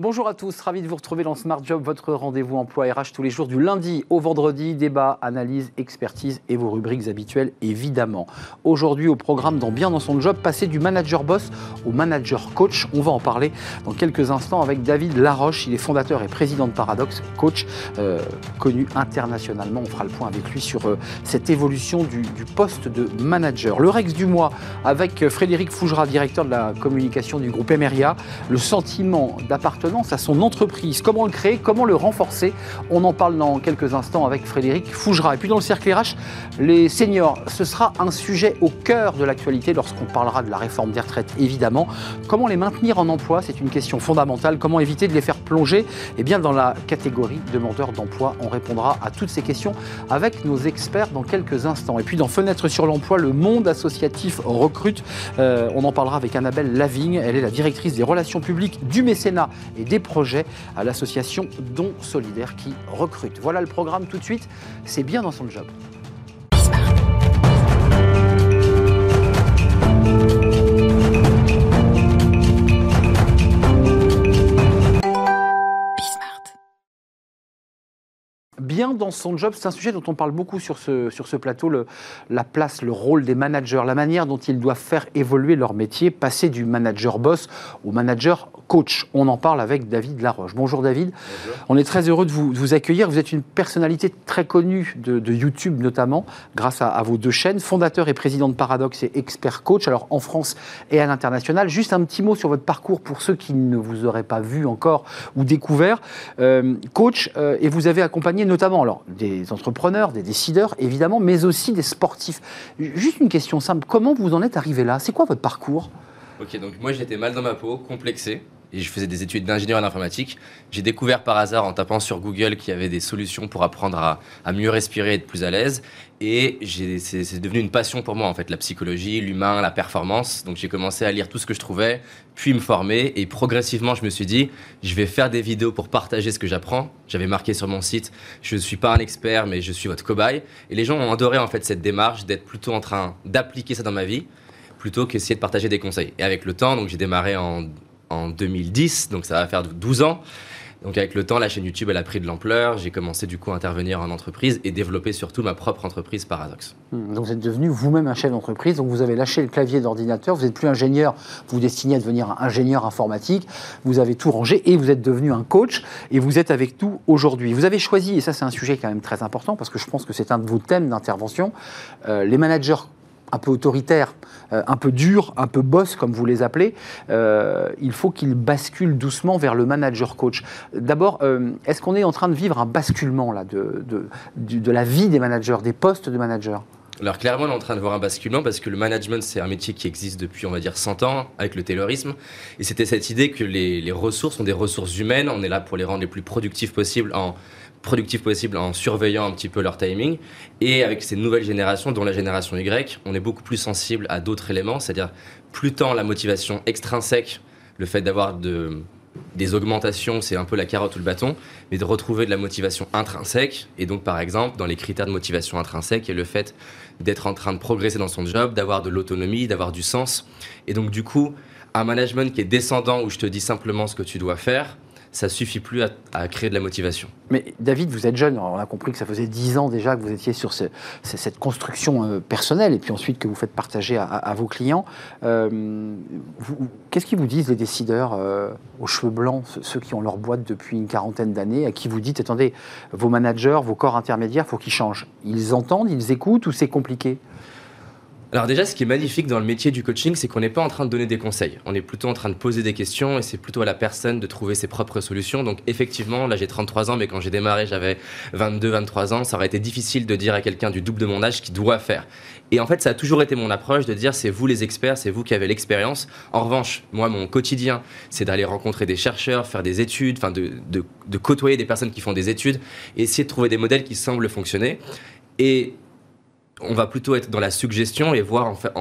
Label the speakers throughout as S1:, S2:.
S1: Bonjour à tous, ravi de vous retrouver dans Smart Job, votre rendez-vous emploi RH tous les jours du lundi au vendredi, débat, analyse, expertise et vos rubriques habituelles évidemment. Aujourd'hui au programme dans Bien dans son job, passer du manager boss au manager coach. On va en parler dans quelques instants avec David Laroche, il est fondateur et président de Paradox, coach euh, connu internationalement. On fera le point avec lui sur euh, cette évolution du, poste de manager. Le Rex du mois avec euh, Frédéric Fougera, directeur de la communication du groupe Emeria, le sentiment d'appartenance à son entreprise. Comment le créer Comment le renforcer On en parle dans quelques instants avec Frédéric Fougera. Et puis dans le cercle RH, les seniors, ce sera un sujet au cœur de l'actualité lorsqu'on parlera de la réforme des retraites, évidemment. Comment les maintenir en emploi C'est une question fondamentale. Comment éviter de les faire plonger? Eh bien, dans la catégorie demandeurs d'emploi, on répondra à toutes ces questions avec nos experts dans quelques instants. Et puis dans Fenêtre sur l'emploi, le monde associatif recrute. Euh, on en parlera avec Annabelle Lavigne. Elle est la directrice des relations publiques du mécénat et des projets à l'association Don Solidaire qui recrute. Voilà le programme tout de suite, c'est bien dans son job. bien dans son job. C'est un sujet dont on parle beaucoup sur ce, plateau, la place, le rôle des managers, la manière dont ils doivent faire évoluer leur métier, passer du manager boss au manager coach. On en parle avec David Laroche. Bonjour David. On est très heureux de vous, vous, accueillir. Vous êtes une personnalité très connue de, de YouTube notamment, grâce à, à, vos deux chaînes, fondateur et président de Paradox et expert coach, alors en France et à l'international. Juste un petit mot sur votre parcours pour ceux qui ne vous auraient pas vu encore ou découvert. Euh, coach, euh, et vous avez accompagné notamment alors, des entrepreneurs, des décideurs évidemment, mais aussi des sportifs. Juste une question simple, comment vous en êtes arrivé là? C'est quoi votre parcours?
S2: Ok, donc moi j'étais mal dans ma peau, complexé et je faisais des études d'ingénieur en informatique. J'ai découvert par hasard en tapant sur Google qu'il y avait des solutions pour apprendre à, mieux respirer et être plus à l'aise. Et c'est devenu une passion pour moi en fait, la psychologie, l'humain, la performance. Donc j'ai commencé à lire tout ce que je trouvais, puis me former. Et progressivement, je me suis dit, je vais faire des vidéos pour partager ce que j'apprends. J'avais marqué sur mon site, je ne suis pas un expert, mais je suis votre cobaye. Et les gens ont adoré en fait cette démarche d'être plutôt en train d'appliquer ça dans ma vie plutôt qu'essayer de partager des conseils. Et avec le temps, donc j'ai démarré en en 2010, donc ça va faire 12 ans. Donc avec le temps, la chaîne YouTube, elle a pris de l'ampleur. J'ai commencé du coup à intervenir en entreprise et développer surtout ma propre entreprise Paradox.
S1: Hmm, donc vous êtes devenu vous-même un chef d'entreprise. Donc vous avez lâché le clavier d'ordinateur. Vous n'êtes plus ingénieur. Vous vous destinez à devenir un ingénieur informatique. Vous avez tout rangé et vous êtes devenu un coach. Et vous êtes avec nous aujourd'hui. Vous avez choisi, et ça c'est un sujet quand même très important parce que je pense que c'est un de vos thèmes d'intervention, euh, les managers un peu autoritaire, euh, un peu dur, un peu boss, comme vous les appelez, euh, il faut qu'il bascule doucement vers le manager coach. D'abord, euh, est-ce qu'on est en train de vivre un basculement là, de, de, de, la vie des managers, des postes de managers?
S2: Alors clairement, on est en train de voir un basculement parce que le management, c'est un métier qui existe depuis, on va dire, 100 ans avec le taylorisme. Et c'était cette idée que les, les ressources sont des ressources humaines. On est là pour les rendre les plus productifs possibles en productifs possible en surveillant un petit peu leur timing. Et avec ces nouvelles générations, dont la génération Y, on est beaucoup plus sensible à d'autres éléments, c'est-à-dire plus tant la motivation extrinsèque, le fait d'avoir de, des augmentations, c'est un peu la carotte ou le bâton, mais de retrouver de la motivation intrinsèque. Et donc, par exemple, dans les critères de motivation intrinsèque, il y a le fait d'être en train de progresser dans son job, d'avoir de l'autonomie, d'avoir du sens. Et donc, du coup, un management qui est descendant où je te dis simplement ce que tu dois faire, ça suffit plus à, créer de la motivation.
S1: Mais David, vous êtes jeune, on a compris que ça faisait 10 ans déjà que vous étiez sur cette construction euh, personnelle et puis ensuite que vous faites partager à, vos clients. Euh, qu'est-ce qu'ils vous disent les décideurs euh, aux cheveux blancs, ceux qui ont leur boîte depuis une quarantaine d'années, à qui vous dites, attendez, vos managers, vos corps intermédiaires, il faut qu'ils changent Ils entendent, ils écoutent ou c'est compliqué?
S2: Alors déjà, ce qui est magnifique dans le métier du coaching, c'est qu'on n'est pas en train de donner des conseils. On est plutôt en train de poser des questions et c'est plutôt à la personne de trouver ses propres solutions. Donc effectivement, là j'ai 33 ans, mais quand j'ai démarré, j'avais 22, 23 ans. Ça aurait été difficile de dire à quelqu'un du double de mon âge ce qu'il doit faire. Et en fait, ça a toujours été mon approche de dire c'est vous les experts, c'est vous qui avez l'expérience. En revanche, moi, mon quotidien, c'est d'aller rencontrer des chercheurs, faire des études, enfin de, de, de côtoyer des personnes qui font des études et essayer de trouver des modèles qui semblent fonctionner. Et on va plutôt être dans la suggestion et voir en fait,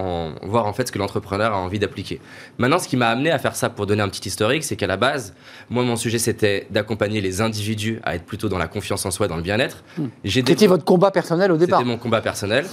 S2: voir en fait ce que l'entrepreneur a envie d'appliquer. Maintenant, ce qui m'a amené à faire ça pour donner un petit historique, c'est qu'à la base, moi, mon sujet, c'était d'accompagner les individus à être plutôt dans la confiance en soi, dans le bien-être.
S1: Hmm. C'était votre combat personnel au départ
S2: C'était mon combat personnel.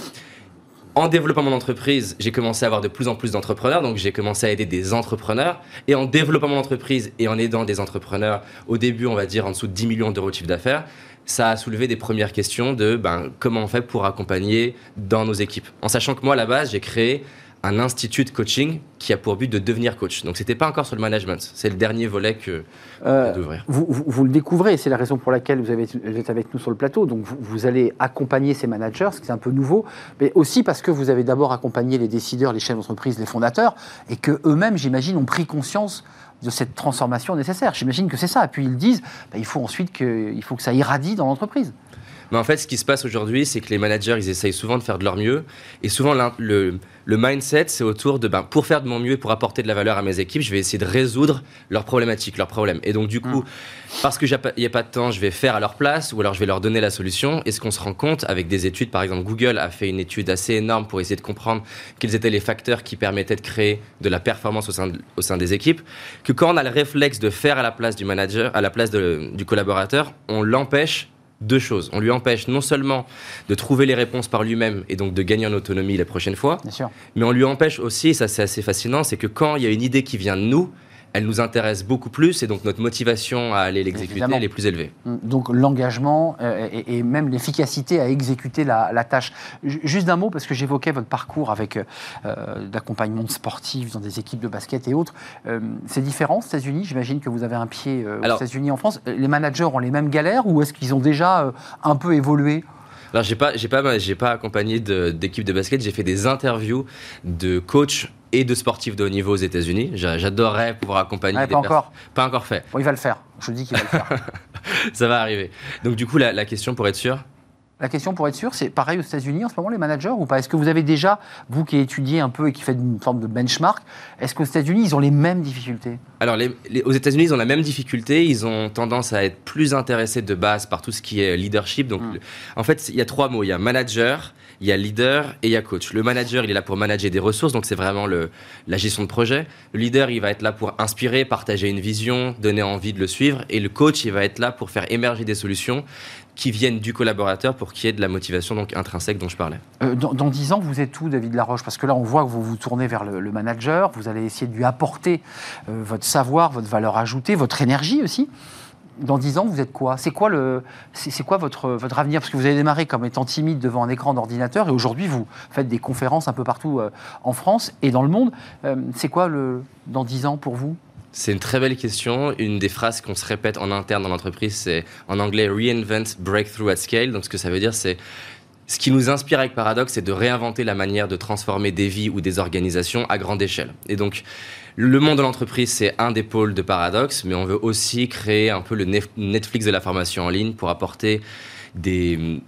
S2: En développant mon entreprise, j'ai commencé à avoir de plus en plus d'entrepreneurs, donc j'ai commencé à aider des entrepreneurs. Et en développant mon entreprise et en aidant des entrepreneurs, au début, on va dire en dessous de 10 millions d'euros de chiffre d'affaires, ça a soulevé des premières questions de ben, comment on fait pour accompagner dans nos équipes. En sachant que moi, à la base, j'ai créé un institut de coaching qui a pour but de devenir coach. Donc, c'était pas encore sur le management. C'est le dernier volet que euh, d'ouvrir.
S1: Vous, vous, le découvrez, c'est la raison pour laquelle vous, avez, êtes avec nous sur le plateau. Donc, vous, vous allez accompagner ces managers, ce qui est un peu nouveau, mais aussi parce que vous avez d'abord accompagné les décideurs, les chefs d'entreprise, les fondateurs, et que eux-mêmes, j'imagine, ont pris conscience de cette transformation nécessaire. J'imagine que c'est ça. Puis ils disent, bah, il faut ensuite que, il faut que ça irradie dans l'entreprise.
S2: Mais en fait, ce qui se passe aujourd'hui, c'est que les managers, ils essayent souvent de faire de leur mieux. Et souvent, le, le mindset, c'est autour de, ben, pour faire de mon mieux et pour apporter de la valeur à mes équipes, je vais essayer de résoudre leurs problématiques, leurs problèmes. Et donc, du coup, mm. parce qu'il n'y a, pas de temps, je vais faire à leur place ou alors je vais leur donner la solution. Et ce qu'on se rend compte avec des études, par exemple, Google a fait une étude assez énorme pour essayer de comprendre quels étaient les facteurs qui permettaient de créer de la performance au sein, au sein des équipes, que quand on a le réflexe de faire à la place du manager, à la place du collaborateur, on l'empêche deux choses. On lui empêche non seulement de trouver les réponses par lui-même et donc de gagner en autonomie la prochaine fois, mais on lui empêche aussi, et ça c'est assez fascinant, c'est que quand il y a une idée qui vient de nous, elle nous intéresse beaucoup plus et donc notre motivation à aller l'exécuter elle est plus élevée.
S1: Mm. Donc l'engagement euh, et, même l'efficacité à exécuter la, tâche. Juste d'un mot, parce que j'évoquais votre parcours avec euh, d'accompagnement sportif dans des équipes de basket et autres. Euh, c'est différent aux États-Unis? J'imagine que vous avez un pied aux États-Unis en France. Les managers ont les mêmes galères ou est-ce qu'ils ont déjà un peu évolué?
S2: Alors j'ai pas j'ai pas j'ai pas accompagné d'équipe de, basket, j'ai fait des interviews de coachs et de sportifs de haut niveau aux États-Unis. J'adorerais pouvoir accompagner
S1: des pas encore.
S2: Pas encore fait.
S1: Bon, il va le faire. Je dis qu'il va le faire.
S2: Ça va arriver. Donc du coup la, la question pour être sûr
S1: la question pour être sûr, c'est pareil aux États-Unis en ce moment, les managers ou pas? Est-ce que vous avez déjà, vous qui étudiez un peu et qui faites une forme de benchmark, est-ce qu'aux États-Unis, ils ont les mêmes difficultés?
S2: Alors, les, aux États-Unis, ils ont la même difficulté. Ils ont tendance à être plus intéressés de base par tout ce qui est leadership. Donc, hmm. en fait, il y a trois mots il y a manager, il y a leader et il y a coach. Le manager, il est là pour manager des ressources, donc c'est vraiment le, la gestion de projet. Le leader, il va être là pour inspirer, partager une vision, donner envie de le suivre. Et le coach, il va être là pour faire émerger des solutions qui viennent du collaborateur pour qu'il y ait de la motivation donc intrinsèque dont je parlais.
S1: Euh, dans, dix ans, vous êtes où, David Laroche? Parce que là, on voit que vous vous tournez vers le, manager, vous allez essayer de lui apporter euh, votre savoir, votre valeur ajoutée, votre énergie aussi. Dans dix ans, vous êtes quoi? C'est quoi, le, c'est, quoi votre, votre avenir? Parce que vous avez démarré comme étant timide devant un écran d'ordinateur et aujourd'hui, vous faites des conférences un peu partout euh, en France et dans le monde. c'est quoi le, dans dix ans pour vous?
S2: C'est une très belle question. Une des phrases qu'on se répète en interne dans l'entreprise, c'est en anglais reinvent breakthrough at scale. Donc ce que ça veut dire, c'est ce qui nous inspire avec Paradox, c'est de réinventer la manière de transformer des vies ou des organisations à grande échelle. Et donc, le monde de l'entreprise, c'est un des pôles de Paradox, mais on veut aussi créer un peu le Netflix de la formation en ligne pour apporter des,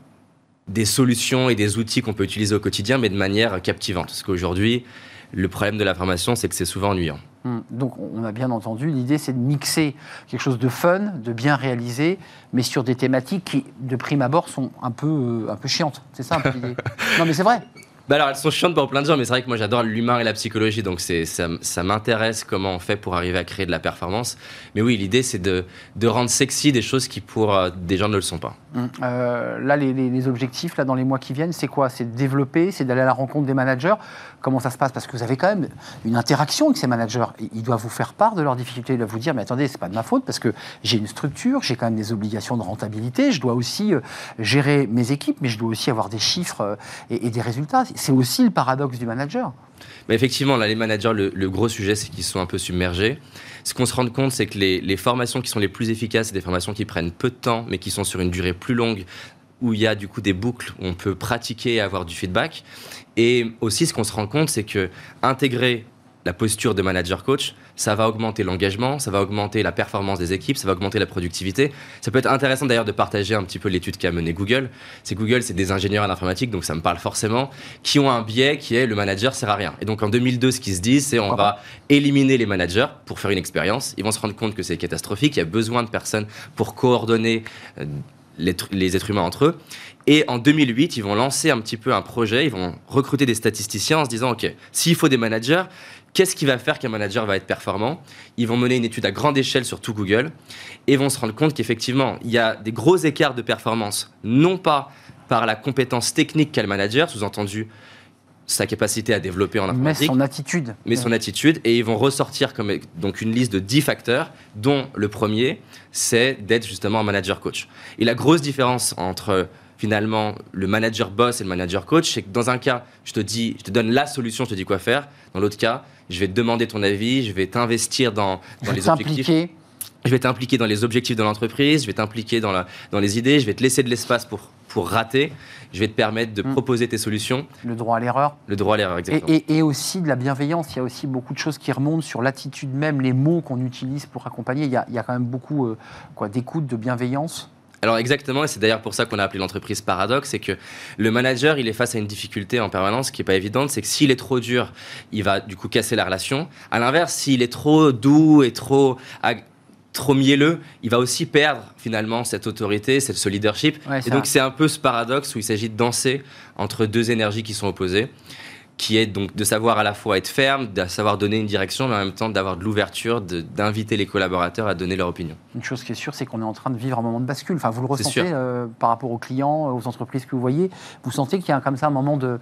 S2: solutions et des outils qu'on peut utiliser au quotidien, mais de manière captivante. Parce qu'aujourd'hui, le problème de la formation, c'est que c'est souvent ennuyant.
S1: Hmm. Donc on a bien entendu, l'idée c'est de mixer quelque chose de fun, de bien réalisé, mais sur des thématiques qui, de prime abord, sont un peu, euh, un peu chiantes. C'est ça un peu l'idée Non mais c'est vrai.
S2: Bah alors, elles sont chiantes pour plein de gens, mais c'est vrai que moi j'adore l'humain et la psychologie, donc c'est, ça, m'intéresse comment on fait pour arriver à créer de la performance. Mais oui, l'idée c'est de, de rendre sexy des choses qui pour euh, des gens ne le sont pas.
S1: Hum, euh, là, les, les, objectifs là, dans les mois qui viennent, c'est quoi? C'est de développer, c'est d'aller à la rencontre des managers? Comment ça se passe? Parce que vous avez quand même une interaction avec ces managers. Ils doivent vous faire part de leurs difficultés, ils doivent vous dire, mais attendez, c'est pas de ma faute, parce que j'ai une structure, j'ai quand même des obligations de rentabilité, je dois aussi euh, gérer mes équipes, mais je dois aussi avoir des chiffres et des résultats. C'est aussi le paradoxe du manager.
S2: Mais effectivement, là, les managers, le, gros sujet, c'est qu'ils sont un peu submergés. Ce qu'on se rend compte, c'est que les, formations qui sont les plus efficaces, c'est des formations qui prennent peu de temps, mais qui sont sur une durée plus longue, où il y a du coup des boucles où on peut pratiquer et avoir du feedback. Et aussi, ce qu'on se rend compte, c'est que intégrer la posture de manager coach, ça va augmenter l'engagement, ça va augmenter la performance des équipes, ça va augmenter la productivité. Ça peut être intéressant d'ailleurs de partager un petit peu l'étude qu'a menée Google. C'est Google, c'est des ingénieurs en informatique, donc ça me parle forcément, qui ont un biais qui est le manager sert à rien. Et donc en 2002, ce qu'ils se disent, c'est on va éliminer les managers pour faire une expérience. Ils vont se rendre compte que c'est catastrophique, il y a besoin de personnes pour coordonner euh, les, êtres humains entre eux. Et en 2008, ils vont lancer un petit peu un projet, ils vont recruter des statisticiens en se disant, OK, s'il faut des managers, Qu'est-ce qui va faire qu'un manager va être performant? Ils vont mener une étude à grande échelle sur tout Google et vont se rendre compte qu'effectivement, il y a des gros écarts de performance, non pas par la compétence technique qu'a le manager, sous-entendu, sa capacité à développer en
S1: Mais
S2: informatique,
S1: son attitude.
S2: mais son attitude, et ils vont ressortir comme donc une liste de 10 facteurs, dont le premier, c'est d'être justement un manager coach. Et la grosse différence entre finalement le manager boss et le manager coach, c'est que dans un cas, je te dis, je te donne la solution, je te dis quoi faire. Dans l'autre cas, je vais te demander ton avis, je vais t'investir dans, les objectifs. Je vais t'impliquer dans les objectifs de l'entreprise, je vais t'impliquer dans, la- dans les idées, je vais te laisser de l'espace pour, pour rater, je vais te permettre de
S1: Mm.
S2: proposer tes solutions,
S1: le droit à l'erreur.
S2: le droit à l'erreur exactement.
S1: et- et aussi de la bienveillance. Il y a aussi beaucoup de choses qui remontent sur l'attitude même, les mots qu'on utilise pour accompagner. Il y a, il y a quand même beaucoup euh, d'écoute, de bienveillance.
S2: Alors exactement, et c'est d'ailleurs pour ça qu'on a appelé l'entreprise Paradoxe, c'est que le manager, il est face à une difficulté en permanence qui est pas évidente, c'est que s'il est trop dur, il va du coup casser la relation. À l'inverse, s'il est trop doux et trop trop mielleux, il va aussi perdre finalement cette autorité, cette, ce leadership.
S1: Ouais,
S2: et donc c'est un peu ce paradoxe où il s'agit de danser entre deux énergies qui sont opposées, qui est donc de savoir à la fois être ferme, de savoir donner une direction, mais en même temps d'avoir de l'ouverture, d'inviter les collaborateurs à donner leur opinion.
S1: Une chose qui est sûre, c'est qu'on est en train de vivre un moment de bascule. Enfin, vous le ressentez euh, par rapport aux clients, aux entreprises que vous voyez. Vous sentez qu'il y a comme ça un moment de,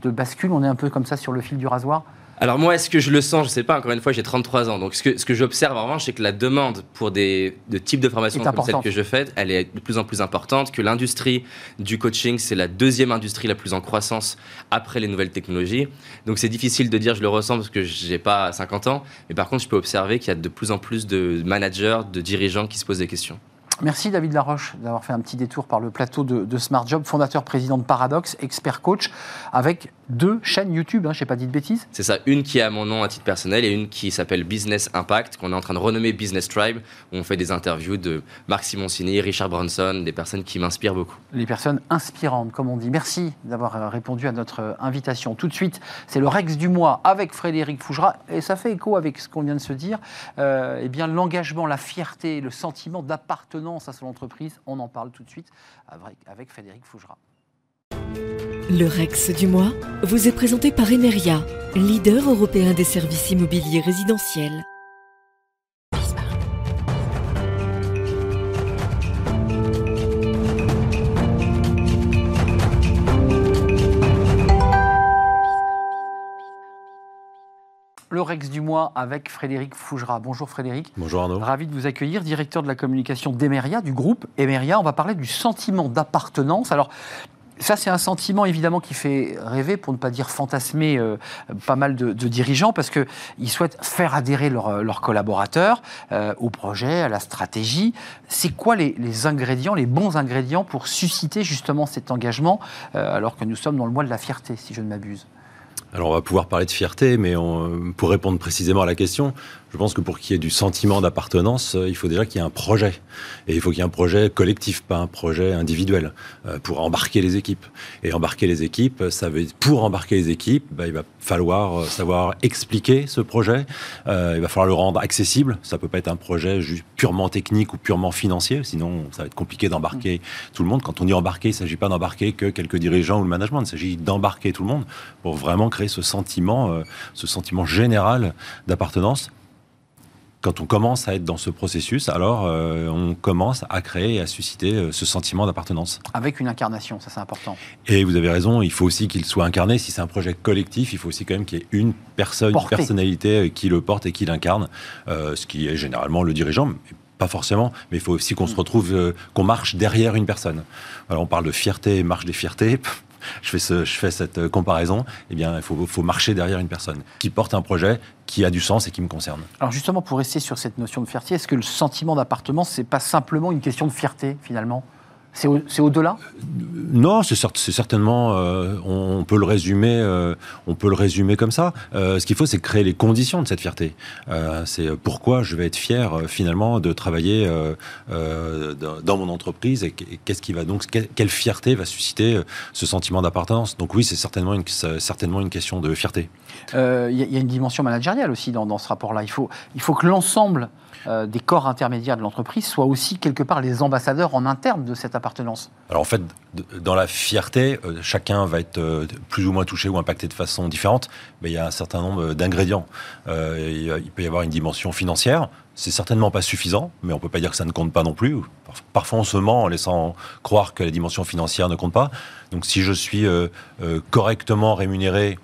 S1: de bascule. On est un peu comme ça sur le fil du rasoir.
S2: Alors moi, est-ce que je le sens? Je sais pas. Encore une fois, j'ai 33 ans. Donc ce que, ce que j'observe en revanche, c'est que la demande pour des de types de formations comme celle que je fais, elle est de plus en plus importante. Que l'industrie du coaching, c'est la deuxième industrie la plus en croissance après les nouvelles technologies. Donc c'est difficile de dire je le ressens parce que j'ai pas 50 ans. Mais par contre, je peux observer qu'il y a de plus en plus de managers, de dirigeants qui se posent des questions.
S1: Merci David Laroche d'avoir fait un petit détour par le plateau de, de Smart Job, fondateur président de Paradox, expert coach, avec deux chaînes YouTube. Hein, je n'ai pas dit de bêtises.
S2: C'est ça, une qui a mon nom à titre personnel et une qui s'appelle Business Impact, qu'on est en train de renommer Business Tribe, où on fait des interviews de Marc Simoncini, Richard Bronson, des personnes qui m'inspirent beaucoup.
S1: Les personnes inspirantes, comme on dit. Merci d'avoir euh, répondu à notre euh, invitation. Tout de suite, c'est le Rex du mois avec Frédéric Fougera. Et ça fait écho avec ce qu'on vient de se dire. Euh, eh bien, l'engagement, la fierté, le sentiment d'appartenance à son entreprise, on en parle tout de suite avec, avec Frédéric Fougera.
S3: Le Rex du mois vous est présenté par Emeria, leader européen des services immobiliers résidentiels.
S1: Le Rex du mois avec Frédéric Fougera. Bonjour Frédéric.
S4: Bonjour Arnaud.
S1: Ravi de vous accueillir, directeur de la communication d'Emeria, du groupe Emeria. On va parler du sentiment d'appartenance. Alors, ça, c'est un sentiment évidemment qui fait rêver, pour ne pas dire fantasmer, euh, pas mal de, dirigeants, parce qu'ils souhaitent faire adhérer leurs leurs collaborateurs euh, au projet, à la stratégie. C'est quoi les, ingrédients, les bons ingrédients pour susciter justement cet engagement, euh, alors que nous sommes dans le mois de la fierté, si je ne m'abuse?
S4: Alors on va pouvoir parler de fierté, mais pour répondre précisément à la question, je pense que pour qu'il y ait du sentiment d'appartenance, euh, il faut déjà qu'il y ait un projet. Et il faut qu'il y ait un projet collectif, pas un projet individuel, euh, pour embarquer les équipes. Et embarquer les équipes, ça veut pour embarquer les équipes, bah, il va falloir euh, savoir expliquer ce projet. Euh, il va falloir le rendre accessible. Ça peut pas être un projet purement technique ou purement financier, sinon ça va être compliqué d'embarquer tout le monde. Quand on dit embarquer, il ne s'agit pas d'embarquer que quelques dirigeants ou le management. Il s'agit d'embarquer tout le monde pour vraiment créer ce sentiment, euh, ce sentiment général d'appartenance. Quand on commence à être dans ce processus, alors euh, on commence à créer et à susciter euh, ce sentiment d'appartenance.
S1: Avec une incarnation, ça c'est important.
S4: Et vous avez raison, il faut aussi qu'il soit incarné. Si c'est un projet collectif, il faut aussi quand même qu'il y ait une personne, une personnalité euh, qui le porte et qui l'incarne, euh, ce qui est généralement le dirigeant. mais Pas forcément, mais il faut aussi qu'on se retrouve, euh, qu'on marche derrière une personne. Voilà, on parle de fierté, marche des fiertés. Je fais, ce, je fais cette euh, comparaison. Eh bien, il faut, marcher derrière une personne qui porte un projet qui a du sens et qui me concerne.
S1: Alors justement, pour rester sur cette notion de fierté, est-ce que le sentiment d'appartenance, c'est pas simplement une question de fierté finalement? C'est au- c'est au-delà?
S4: Non, c'est cer- c'est certainement, euh, on, on peut le résumer, euh, on peut le résumer comme ça. Euh, ce qu'il faut, c'est créer les conditions de cette fierté. C'est pourquoi je vais être fier finalement de travailler dans, mon entreprise et qu- et qu'est-ce qui va donc, que- quelle fierté va susciter ce sentiment d'appartenance? Donc oui, c'est certainement une, certainement une question de fierté.
S1: Il y, a- il y a une dimension managériale aussi dans, dans ce rapport-là. Il faut, il faut que l'ensemble euh, des corps intermédiaires de l'entreprise soient aussi quelque part les ambassadeurs en interne de cette appartenance
S4: Alors en fait, dans la fierté, euh, chacun va être euh, plus ou moins touché ou impacté de façon différente, mais il y a un certain nombre d'ingrédients. il peut y avoir une dimension financière, c'est certainement pas suffisant, mais on peut pas dire que ça ne compte pas non plus. Parfois on se ment en laissant croire que la dimension financière ne compte pas. Donc si je suis correctement rémunéré,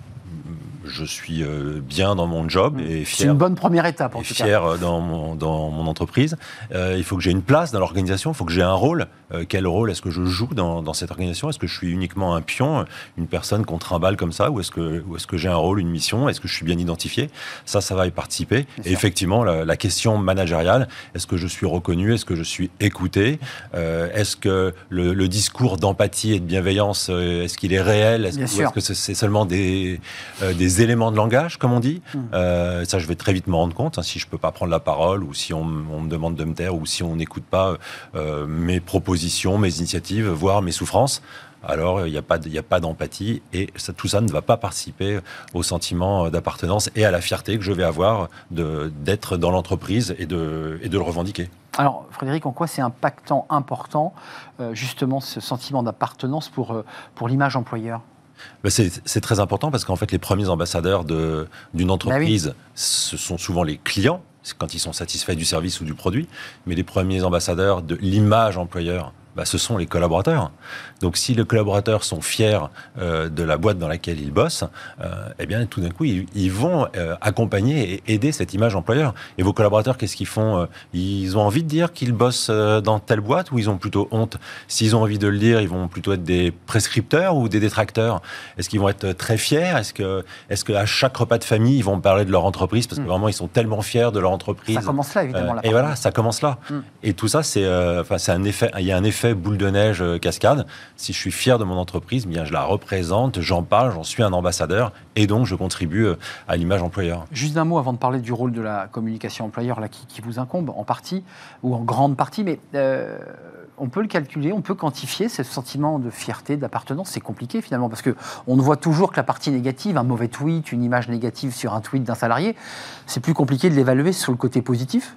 S4: je suis euh, bien dans mon job mm. et fier.
S1: C'est une bonne première étape, en
S4: et fier euh, dans mon, dans mon entreprise. Euh, il faut que j'ai une place dans l'organisation, il faut que j'ai un rôle. Quel rôle est-ce que je joue dans, dans cette organisation? Est-ce que je suis uniquement un pion, une personne qu'on trimballe comme ça, ou est-ce que, est que j'ai un rôle, une mission? Est-ce que je suis bien identifié? Ça, ça va y participer. et effectivement, la, question managériale, est-ce que je suis reconnu? Est-ce que je suis écouté? Est-ce que le, discours d'empathie et de bienveillance, est-ce qu'il est réel? Est-ce que c'est seulement des, des éléments de langage, comme on dit? Hmm. Euh, ça, je vais très vite me rendre compte, hein, si je peux pas prendre la parole, ou si on, me demande de me taire, ou si on n'écoute pas euh, mes propositions, mes initiatives, voire mes souffrances. Alors, il n'y a pas d'empathie et ça, tout ça ne va pas participer au sentiment d'appartenance et à la fierté que je vais avoir d'être dans l'entreprise et de, et de le revendiquer.
S1: Alors, Frédéric, en quoi c'est impactant, important, euh, justement, ce sentiment d'appartenance pour, pour l'image employeur?
S4: Bah, c'est très important parce qu'en fait, les premiers ambassadeurs d'une bah entreprise, ce sont souvent les clients, quand ils sont satisfaits du service ou du produit, mais les premiers ambassadeurs de l'image employeur, bah, ce sont les collaborateurs. Donc si les collaborateurs sont fiers euh, de la boîte dans laquelle ils bossent, euh, eh bien tout d'un coup, ils, vont euh, accompagner et aider cette image employeur. Et vos collaborateurs, qu'est-ce qu'ils font Ils ont envie de dire qu'ils bossent dans telle boîte ou ils ont plutôt honte? S'ils ont envie de le dire, ils vont plutôt être des prescripteurs ou des détracteurs? Est-ce qu'ils vont être très fiers? Est-ce que, est-ce qu'à chaque repas de famille, ils vont parler de leur entreprise? Parce que hmm. vraiment, ils sont tellement fiers de leur entreprise Ça
S1: commence là, évidemment.
S4: et voilà, ça commence là. Hmm. Et tout ça, c'est, enfin, c'est un effet. Il y a un effet boule de neige cascade. Si je suis fier de mon entreprise, bien je la représente, j'en parle, j'en suis un ambassadeur et donc je contribue euh, à l'image employeur.
S1: Juste un mot avant de parler du rôle de la communication employeur là, qui, vous incombe en partie ou en grande partie, mais euh, on peut le calculer, on peut quantifier ce sentiment de fierté, d'appartenance. C'est compliqué finalement parce que on ne voit toujours que la partie négative, un mauvais tweet, une image négative sur un tweet d'un salarié. C'est plus compliqué de l'évaluer sur le côté positif?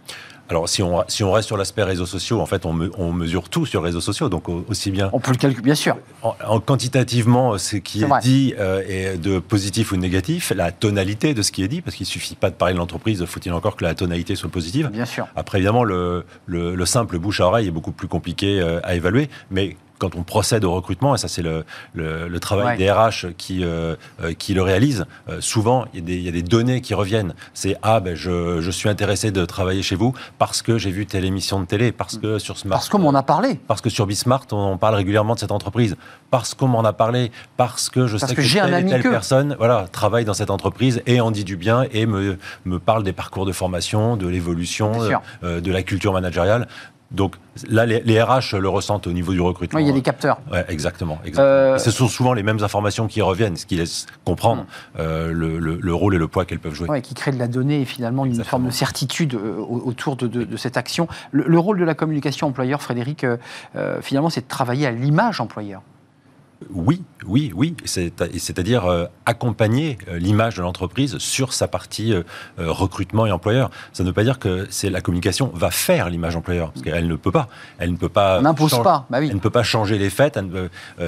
S4: Alors, si on, si on reste sur l'aspect réseaux sociaux, en fait, on, on, mesure tout sur réseaux sociaux, donc aussi bien.
S1: On peut le calculer, bien sûr.
S4: En, quantitativement, ce qui est, dit euh, est de positif ou de négatif, la tonalité de ce qui est dit, parce qu'il suffit pas de parler de l'entreprise, faut-il encore que la tonalité soit positive?
S1: Bien sûr.
S4: Après, évidemment, le, le, le simple bouche à oreille est beaucoup plus compliqué euh, à évaluer, mais quand on procède au recrutement, et ça c'est le, le, travail des RH qui, euh, euh, qui le réalise, euh, souvent il y, a des, il y, a des, données qui reviennent. C'est Ah, ben, je, je, suis intéressé de travailler chez vous parce que j'ai vu telle émission de télé, parce que sur Smart.
S1: Parce qu'on m'en a parlé.
S4: Parce que sur Bismart, on parle régulièrement de cette entreprise. Parce qu'on m'en a parlé. Parce que je sais que,
S1: j'ai
S4: telle,
S1: un
S4: telle personne voilà, travaille dans cette entreprise et en dit du bien et me, me parle des parcours de formation, de l'évolution, de la culture managériale. Donc là, les, RH le ressentent au niveau du recrutement.
S1: Oui, il y a des capteurs.
S4: Ouais, exactement. Euh, ce sont souvent les mêmes informations qui reviennent, ce qui laisse comprendre mm. euh, le, rôle et le poids qu'elles peuvent jouer.
S1: Oui, qui crée de la donnée et finalement une forme de certitude euh, autour de, cette action. Le, rôle de la communication employeur, Frédéric, finalement, c'est de travailler à l'image employeur.
S4: Oui, oui, oui. C'est-à-dire euh, accompagner euh, l'image de l'entreprise sur sa partie euh, recrutement et employeur. Ça ne veut pas dire que c'est la communication va faire l'image employeur, parce qu'elle ne peut pas. Elle ne peut pas.
S1: N'impose pas. Bah
S4: elle ne peut pas changer les faits.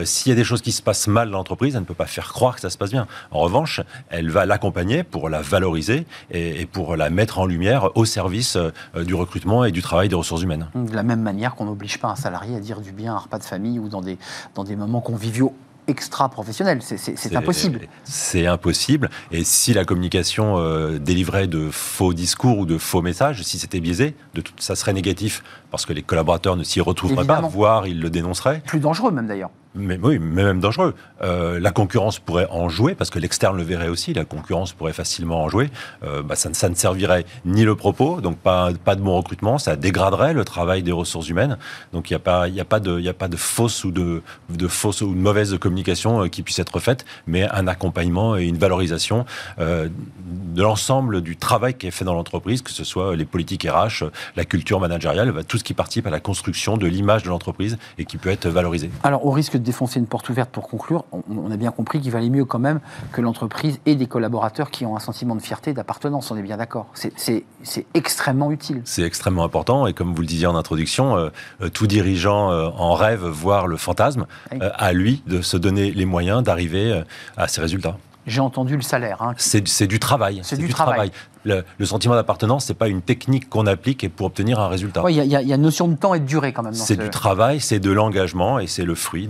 S4: S'il y a des choses qui se passent mal dans l'entreprise, elle ne peut pas faire croire que ça se passe bien. En revanche, elle va l'accompagner pour la valoriser et, pour la mettre en lumière au service du recrutement et du travail des ressources humaines.
S1: De la même manière qu'on n'oblige pas un salarié à dire du bien à un repas de famille ou dans des, dans des moments conviviaux extra-professionnel. C'est impossible.
S4: C'est impossible. Et si la communication euh, délivrait de faux discours ou de faux messages, si c'était biaisé, de tout, ça serait négatif parce que les collaborateurs ne s'y retrouveraient pas, voire ils le dénonceraient.
S1: Plus dangereux même d'ailleurs
S4: mais oui, mais même dangereux. Euh, la concurrence pourrait en jouer, parce que l'externe le verrait aussi, la concurrence pourrait facilement en jouer. Euh, bah, ça, ne servirait ni le propos, donc pas, de bon recrutement, ça dégraderait le travail des ressources humaines. Donc il n'y a, pas, de, de fausse ou de, de fausse de mauvaise communication euh, qui puisse être faite, mais un accompagnement et une valorisation de l'ensemble du travail qui est fait dans l'entreprise, que ce soit les politiques RH, la culture managériale, bah, tout ce qui participe à la construction de l'image de l'entreprise et qui peut être valorisé.
S1: Alors au risque défoncer une porte ouverte pour conclure. On, a bien compris qu'il valait mieux quand même que l'entreprise ait des collaborateurs qui ont un sentiment de fierté et d'appartenance. On est bien d'accord. C'est extrêmement utile.
S4: C'est extrêmement important. Et comme vous le disiez en introduction, euh, euh, tout dirigeant en rêve voir le fantasme, à lui de se donner les moyens d'arriver à ces résultats.
S1: J'ai entendu le salaire. Hein.
S4: C'est du travail.
S1: C'est du, travail.
S4: Le, sentiment d'appartenance, c'est pas une technique qu'on applique pour obtenir un résultat.
S1: Il y, a une notion de temps et de durée quand même.
S4: C'est du travail, c'est de l'engagement et c'est le fruit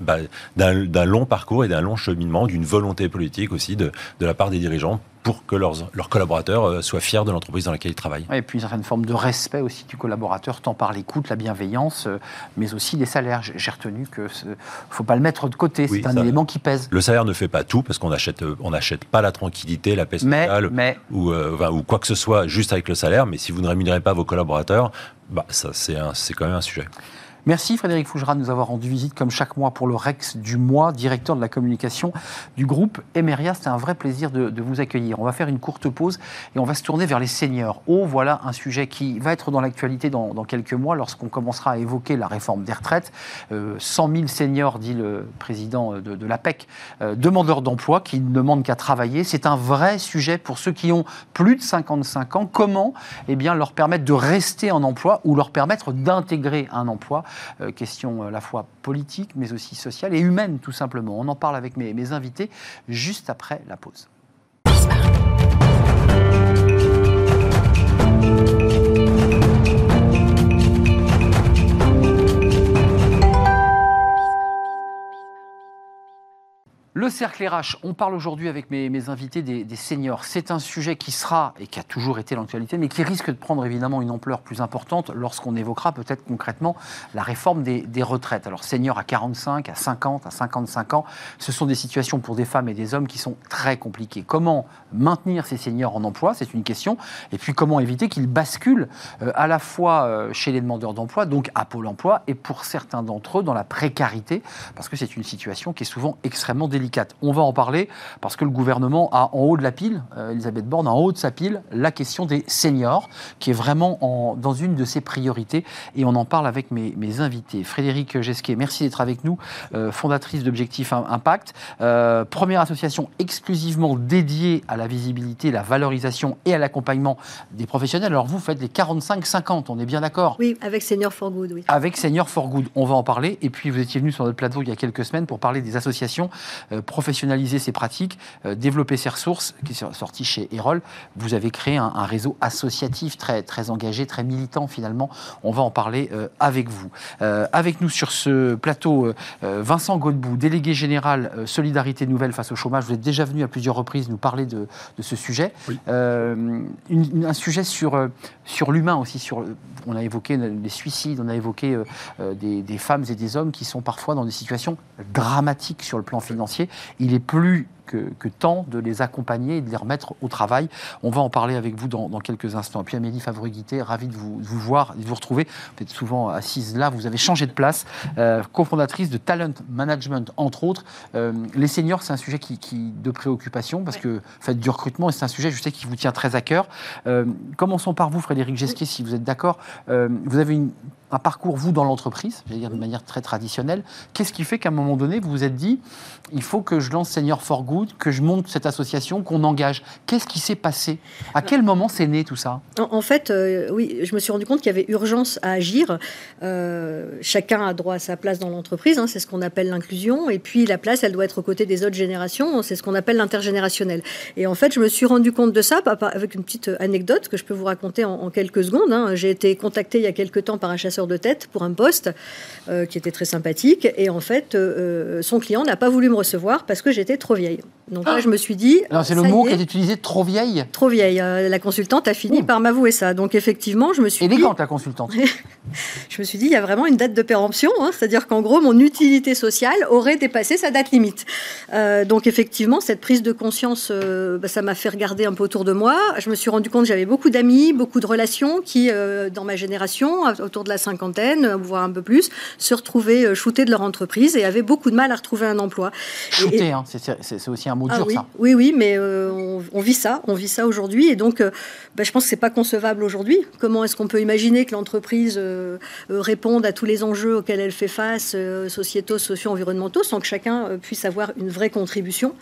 S4: bah, d'un long parcours et d'un long cheminement, d'une volonté politique aussi de, de la part des dirigeants pour que leurs, leurs collaborateurs euh, soient fiers de l'entreprise dans laquelle ils travaillent.
S1: et puis une certaine forme de respect aussi du collaborateur, tant par l'écoute, la bienveillance, euh, mais aussi les salaires. J'ai retenu que ne faut pas le mettre de côté, c'est un élément qui pèse.
S4: Le salaire ne fait pas tout, parce qu'on n'achète on n'achète pas la tranquillité, la paix sociale, Ou, euh, ou quoi que ce soit juste avec le salaire, mais si vous ne rémunérez pas vos collaborateurs, bah, c'est quand même un sujet.
S1: Merci Frédéric Fougera de nous avoir rendu visite comme chaque mois pour le Rex du mois, directeur de la communication du groupe Emeria. C'était un vrai plaisir de, vous accueillir. On va faire une courte pause et on va se tourner vers les seniors. Oh, voilà un sujet qui va être dans l'actualité dans, quelques mois lorsqu'on commencera à évoquer la réforme des retraites. 100 euh, 000 seniors, dit le président de, l'APEC, euh, demandeurs d'emploi qui ne demandent qu'à travailler. C'est un vrai sujet pour ceux qui ont plus de 55 ans. Comment eh bien, leur permettre de rester en emploi ou leur permettre d'intégrer un emploi? Question à la fois politique, mais aussi sociale et humaine, tout simplement. On en parle avec mes, mes invités juste après la pause. Le cercle RH, on parle aujourd'hui avec mes, invités des, seniors. C'est un sujet qui sera, et qui a toujours été l'actualité, mais qui risque de prendre évidemment une ampleur plus importante lorsqu'on évoquera peut-être concrètement la réforme des, retraites. Alors seniors à 45, à 50, à 55 ans, ce sont des situations pour des femmes et des hommes qui sont très compliquées. Comment maintenir ces seniors en emploi? C'est une question. Et puis comment éviter qu'ils basculent euh, à la fois euh, chez les demandeurs d'emploi, donc à Pôle emploi, et pour certains d'entre eux dans la précarité, parce que c'est une situation qui est souvent extrêmement délicate. On va en parler parce que le gouvernement a en haut de la pile, euh, Elisabeth Borne a en haut de sa pile, la question des seniors, qui est vraiment dans une de ses priorités. Et on en parle avec mes, invités. Frédéric Gesquet, merci d'être avec nous, euh, fondatrice d'Objectif Impact, euh, première association exclusivement dédiée à la visibilité, la valorisation et à l'accompagnement des professionnels. Alors vous faites les 45-50, on est bien d'accord?
S5: Oui, avec Senior for Good, oui.
S1: Avec Senior for Good, on va en parler. Et puis vous étiez venu sur notre plateau il y a quelques semaines pour parler des associations professionnaliser ses pratiques, euh, développer ses ressources, qui est sorti chez Erol. Vous avez créé un, réseau associatif très, très engagé, très militant finalement. On va en parler euh, avec vous. avec nous sur ce plateau, Vincent Godbout, délégué général Solidarité Nouvelle face au chômage. Vous êtes déjà venu à plusieurs reprises nous parler de, ce sujet. un sujet sur, sur l'humain aussi. Sur, on a évoqué les suicides, on a évoqué des, des femmes et des hommes qui sont parfois dans des situations dramatiques sur le plan financier il est plus que, temps de les accompagner et de les remettre au travail. On va en parler avec vous dans, quelques instants. Et puis Amélie Favreguité, ravie de vous, voir et de vous retrouver. Vous êtes souvent assise là, vous avez changé de place, euh, cofondatrice de Talent Management, entre autres. Euh, les seniors, c'est un sujet qui, de préoccupation parce que vous faites du recrutement et c'est un sujet, je sais, qui vous tient très à cœur. Euh, commençons par vous, Frédéric Gesquet, si vous êtes d'accord. vous avez une, un parcours, vous, dans l'entreprise, je vais dire de manière très traditionnelle. Qu'est-ce qui fait qu'à un moment donné, vous vous êtes dit, il faut que je lance Senior for Good, que je monte cette association, qu'on engage Qu'est-ce qui s'est passé? À quel moment c'est né tout ça?
S5: En, fait, euh, oui, je me suis rendu compte qu'il y avait urgence à agir. Euh, chacun a droit à sa place dans l'entreprise, hein, c'est ce qu'on appelle l'inclusion. Et puis la place, elle doit être aux côtés des autres générations, c'est ce qu'on appelle l'intergénérationnel. Et en fait, je me suis rendu compte de ça avec une petite anecdote que je peux vous raconter en, quelques secondes. Hein. J'ai été contacté il y a quelques temps par un chasseur de tête pour un poste euh, qui était très sympathique. Et en fait, son client n'a pas voulu me recevoir parce que j'étais trop vieille. Donc là, ah. je me suis dit.
S1: c'est le mot qui est utilisé, trop vieille
S5: Trop vieille. Euh, la consultante a fini par m'avouer ça. Donc effectivement, je me suis
S1: Élégante, dit. la consultante.
S5: je me suis dit, il y a vraiment une date de péremption. Hein. C'est-à-dire qu'en gros, mon utilité sociale aurait dépassé sa date limite. donc effectivement, cette prise de conscience, bah, ça m'a fait regarder un peu autour de moi. Je me suis rendu compte que j'avais beaucoup d'amis, beaucoup de relations qui, dans ma génération, autour de la cinquantaine, voire un peu plus, se retrouvaient euh, shootés de leur entreprise et avaient beaucoup de mal à retrouver un emploi.
S1: Shootés, hein, c'est aussi un mot
S5: ah oui,
S1: ça.
S5: Oui, oui, mais euh, on, vit ça, on vit ça aujourd'hui. Et donc, euh, bah, je pense que c'est pas concevable aujourd'hui. Comment est-ce qu'on peut imaginer que l'entreprise euh, réponde à tous les enjeux auxquels elle fait face, sociétaux, socio-environnementaux, sans que chacun puisse avoir une vraie contribution?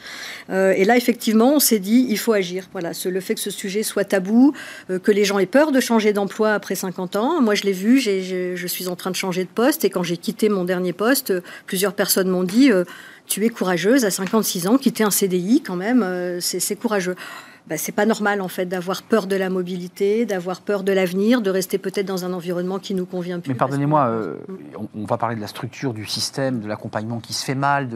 S5: Et là, effectivement, on s'est dit, il faut agir. Voilà, le fait que ce sujet soit tabou, que les gens aient peur de changer d'emploi après 50 ans. Moi, je l'ai vu, je suis en train de changer de poste. Et quand j'ai quitté mon dernier poste, plusieurs personnes m'ont dit tu es courageuse à 56 ans, quitter un CDI quand même, euh, c'est courageux. Bah, c'est pas normal en fait d'avoir peur de la mobilité, d'avoir peur de l'avenir, de rester peut-être dans un environnement qui nous convient plus.
S1: Mais pardonnez-moi, euh, on, va parler de la structure du système, de l'accompagnement qui se fait mal,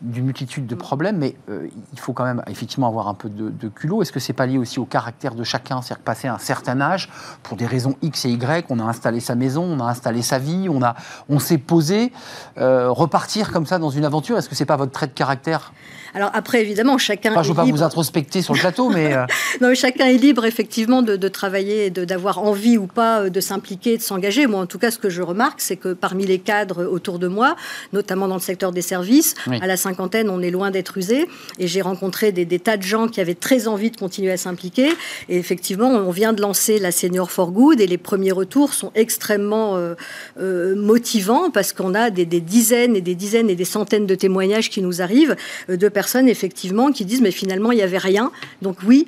S1: d'une multitude de mm. problèmes, mais euh, il faut quand même effectivement avoir un peu de, culot. Est-ce que c'est pas lié aussi au caractère de chacun, c'est-à-dire passer un certain âge, pour des raisons X et Y, on a installé sa maison, on a installé sa vie, on a, on s'est posé, euh, repartir comme ça dans une aventure. Est-ce que c'est pas votre trait de caractère?
S5: Alors après, évidemment, chacun.
S1: je ne veux pas vous introspecter sur le plateau, mais.
S5: Euh, non, chacun est libre, effectivement, de, de travailler, d'avoir envie ou pas euh, de s'impliquer, de s'engager. Moi, en tout cas, ce que je remarque, c'est que parmi les cadres autour de moi, notamment dans le secteur des services, à la cinquantaine, on est loin d'être usé. Et j'ai rencontré des, tas de gens qui avaient très envie de continuer à s'impliquer. Et effectivement, on vient de lancer la Senior for Good et les premiers retours sont extrêmement euh, motivants parce qu'on a des, des, dizaines et des dizaines et des centaines de témoignages qui nous arrivent de personnes effectivement qui disent mais finalement il n'y avait rien. Donc oui,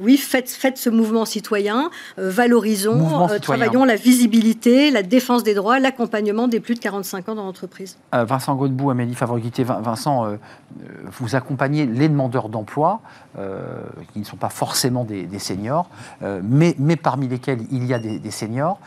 S5: oui, faites, faites ce mouvement citoyen, euh, valorisons, euh, travaillons la visibilité, la défense des droits, l'accompagnement des plus de 45 ans dans l'entreprise.
S1: Euh, Vincent Godbout, Amélie Favorité, Vincent, vous accompagnez les demandeurs d'emploi, qui ne sont pas forcément des, seniors, mais, mais, parmi lesquels il y a des, seniors.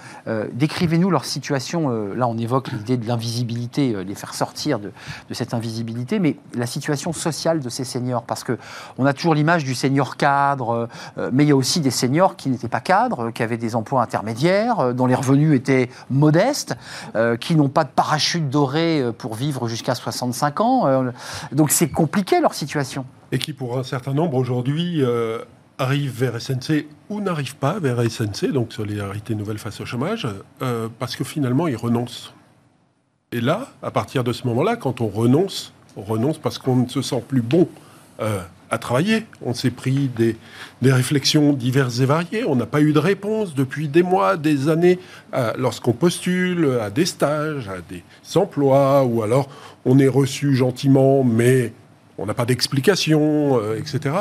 S1: Décrivez-nous leur situation. là, on évoque l'idée de l'invisibilité, les faire sortir de, de cette invisibilité, mais la situation sociale de ces seniors Parce qu'on a toujours l'image du senior cadre, mais il y a aussi des seniors qui n'étaient pas cadres, qui avaient des emplois intermédiaires, euh, dont les revenus étaient modestes, euh, qui n'ont pas de parachute doré pour vivre jusqu'à 65 ans. donc c'est compliqué leur situation.
S6: Et qui, pour un certain nombre aujourd'hui, arrivent vers SNC ou n'arrivent pas vers SNC, donc Solidarité Nouvelle face au chômage, parce que finalement, ils renoncent. Et là, à partir de ce moment-là, quand on renonce, on renonce parce qu'on ne se sent plus bon euh, à travailler. On s'est pris des, réflexions diverses et variées. On n'a pas eu de réponse depuis des mois, des années, euh, lorsqu'on postule à des stages, à des emplois, ou alors on est reçu gentiment, mais on n'a pas d'explication, euh, etc.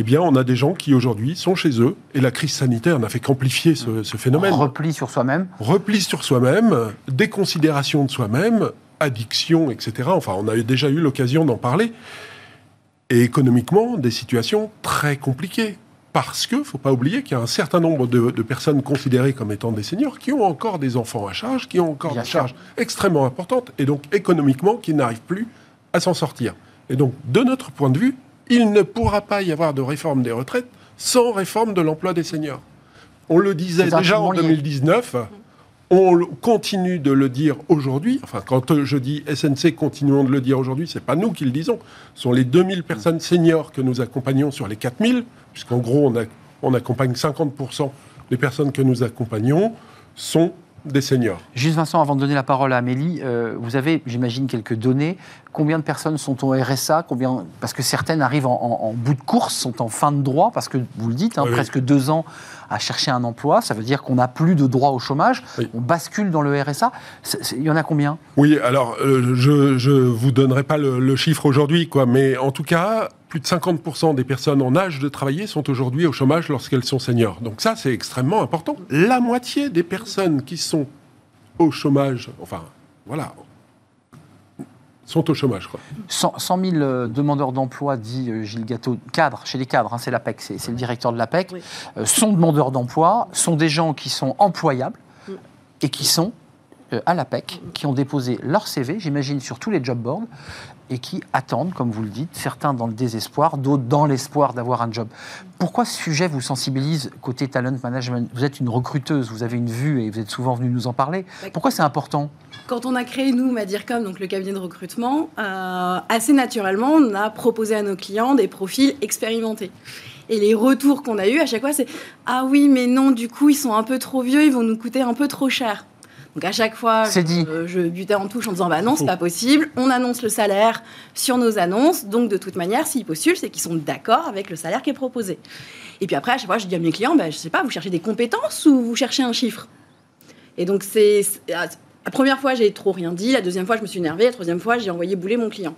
S6: Eh bien, on a des gens qui aujourd'hui sont chez eux, et la crise sanitaire n'a fait qu'amplifier ce, ce phénomène.
S1: Repli sur soi-même.
S6: Repli sur soi-même, déconsidération de soi-même, addiction, etc. Enfin, on a déjà eu l'occasion d'en parler. Et économiquement, des situations très compliquées. Parce que, faut pas oublier qu'il y a un certain nombre de, personnes considérées comme étant des seniors qui ont encore des enfants à charge, qui ont encore des charges extrêmement importantes, et donc économiquement, qui n'arrivent plus à s'en sortir. Et donc, de notre point de vue, il ne pourra pas y avoir de réforme des retraites sans réforme de l'emploi des seniors. On le disait déjà en 2019. On continue de le dire aujourd'hui. Enfin, quand je dis SNC, continuons de le dire aujourd'hui, c'est pas nous qui le disons. Ce sont les 2000 personnes seniors que nous accompagnons sur les 4000, puisqu'en gros, on, on accompagne 50% des personnes que nous accompagnons sont des seniors.
S1: Juste Vincent, avant de donner la parole à Amélie, euh, vous avez, j'imagine, quelques données. Combien de personnes sont au RSA Combien Parce que certaines arrivent en, bout de course, sont en fin de droit, parce que vous le dites, hein, presque deux ans à chercher un emploi. Ça veut dire qu'on n'a plus de droit au chômage. On bascule dans le RSA. Il y en a combien?
S6: Oui, alors euh, je ne vous donnerai pas le, le chiffre aujourd'hui, quoi, mais en tout cas, plus de 50% des personnes en âge de travailler sont aujourd'hui au chômage lorsqu'elles sont seniors. Donc ça, c'est extrêmement important. La moitié des personnes qui sont au chômage, enfin, voilà, sont au chômage. Quoi.
S1: 100, 000 euh, demandeurs d'emploi, dit euh, Gilles Gâteau, cadres, chez les cadres, hein, c'est l'APEC, c'est le directeur de l'APEC, euh, sont demandeurs d'emploi, sont des gens qui sont employables et qui sont à l'APEC, qui ont déposé leur CV, j'imagine, sur tous les job boards, et qui attendent, comme vous le dites, certains dans le désespoir, d'autres dans l'espoir d'avoir un job. Pourquoi ce sujet vous sensibilise côté talent management? Vous êtes une recruteuse, vous avez une vue et vous êtes souvent venu nous en parler. Pourquoi c'est important?
S7: Quand on a créé, nous, Madircom, donc le cabinet de recrutement, euh, assez naturellement, on a proposé à nos clients des profils expérimentés. Et les retours qu'on a eus à chaque fois, c'est Ah oui, mais non, du coup, ils sont un peu trop vieux, ils vont nous coûter un peu trop cher. Donc à chaque fois,
S1: C'est
S7: je,
S1: dit.
S7: je butais en touche en disant bah non, c'est pas possible. On annonce le salaire sur nos annonces, donc de toute manière, s'ils postulent, c'est qu'ils sont d'accord avec le salaire qui est proposé. Et puis après, à chaque fois, je dis à mes clients, bah, je sais pas, vous cherchez des compétences ou vous cherchez un chiffre? Et donc c'est c'est- ah, la première fois, j'ai trop rien dit. La deuxième fois, je me suis énervée. La troisième fois, j'ai envoyé bouler mon client.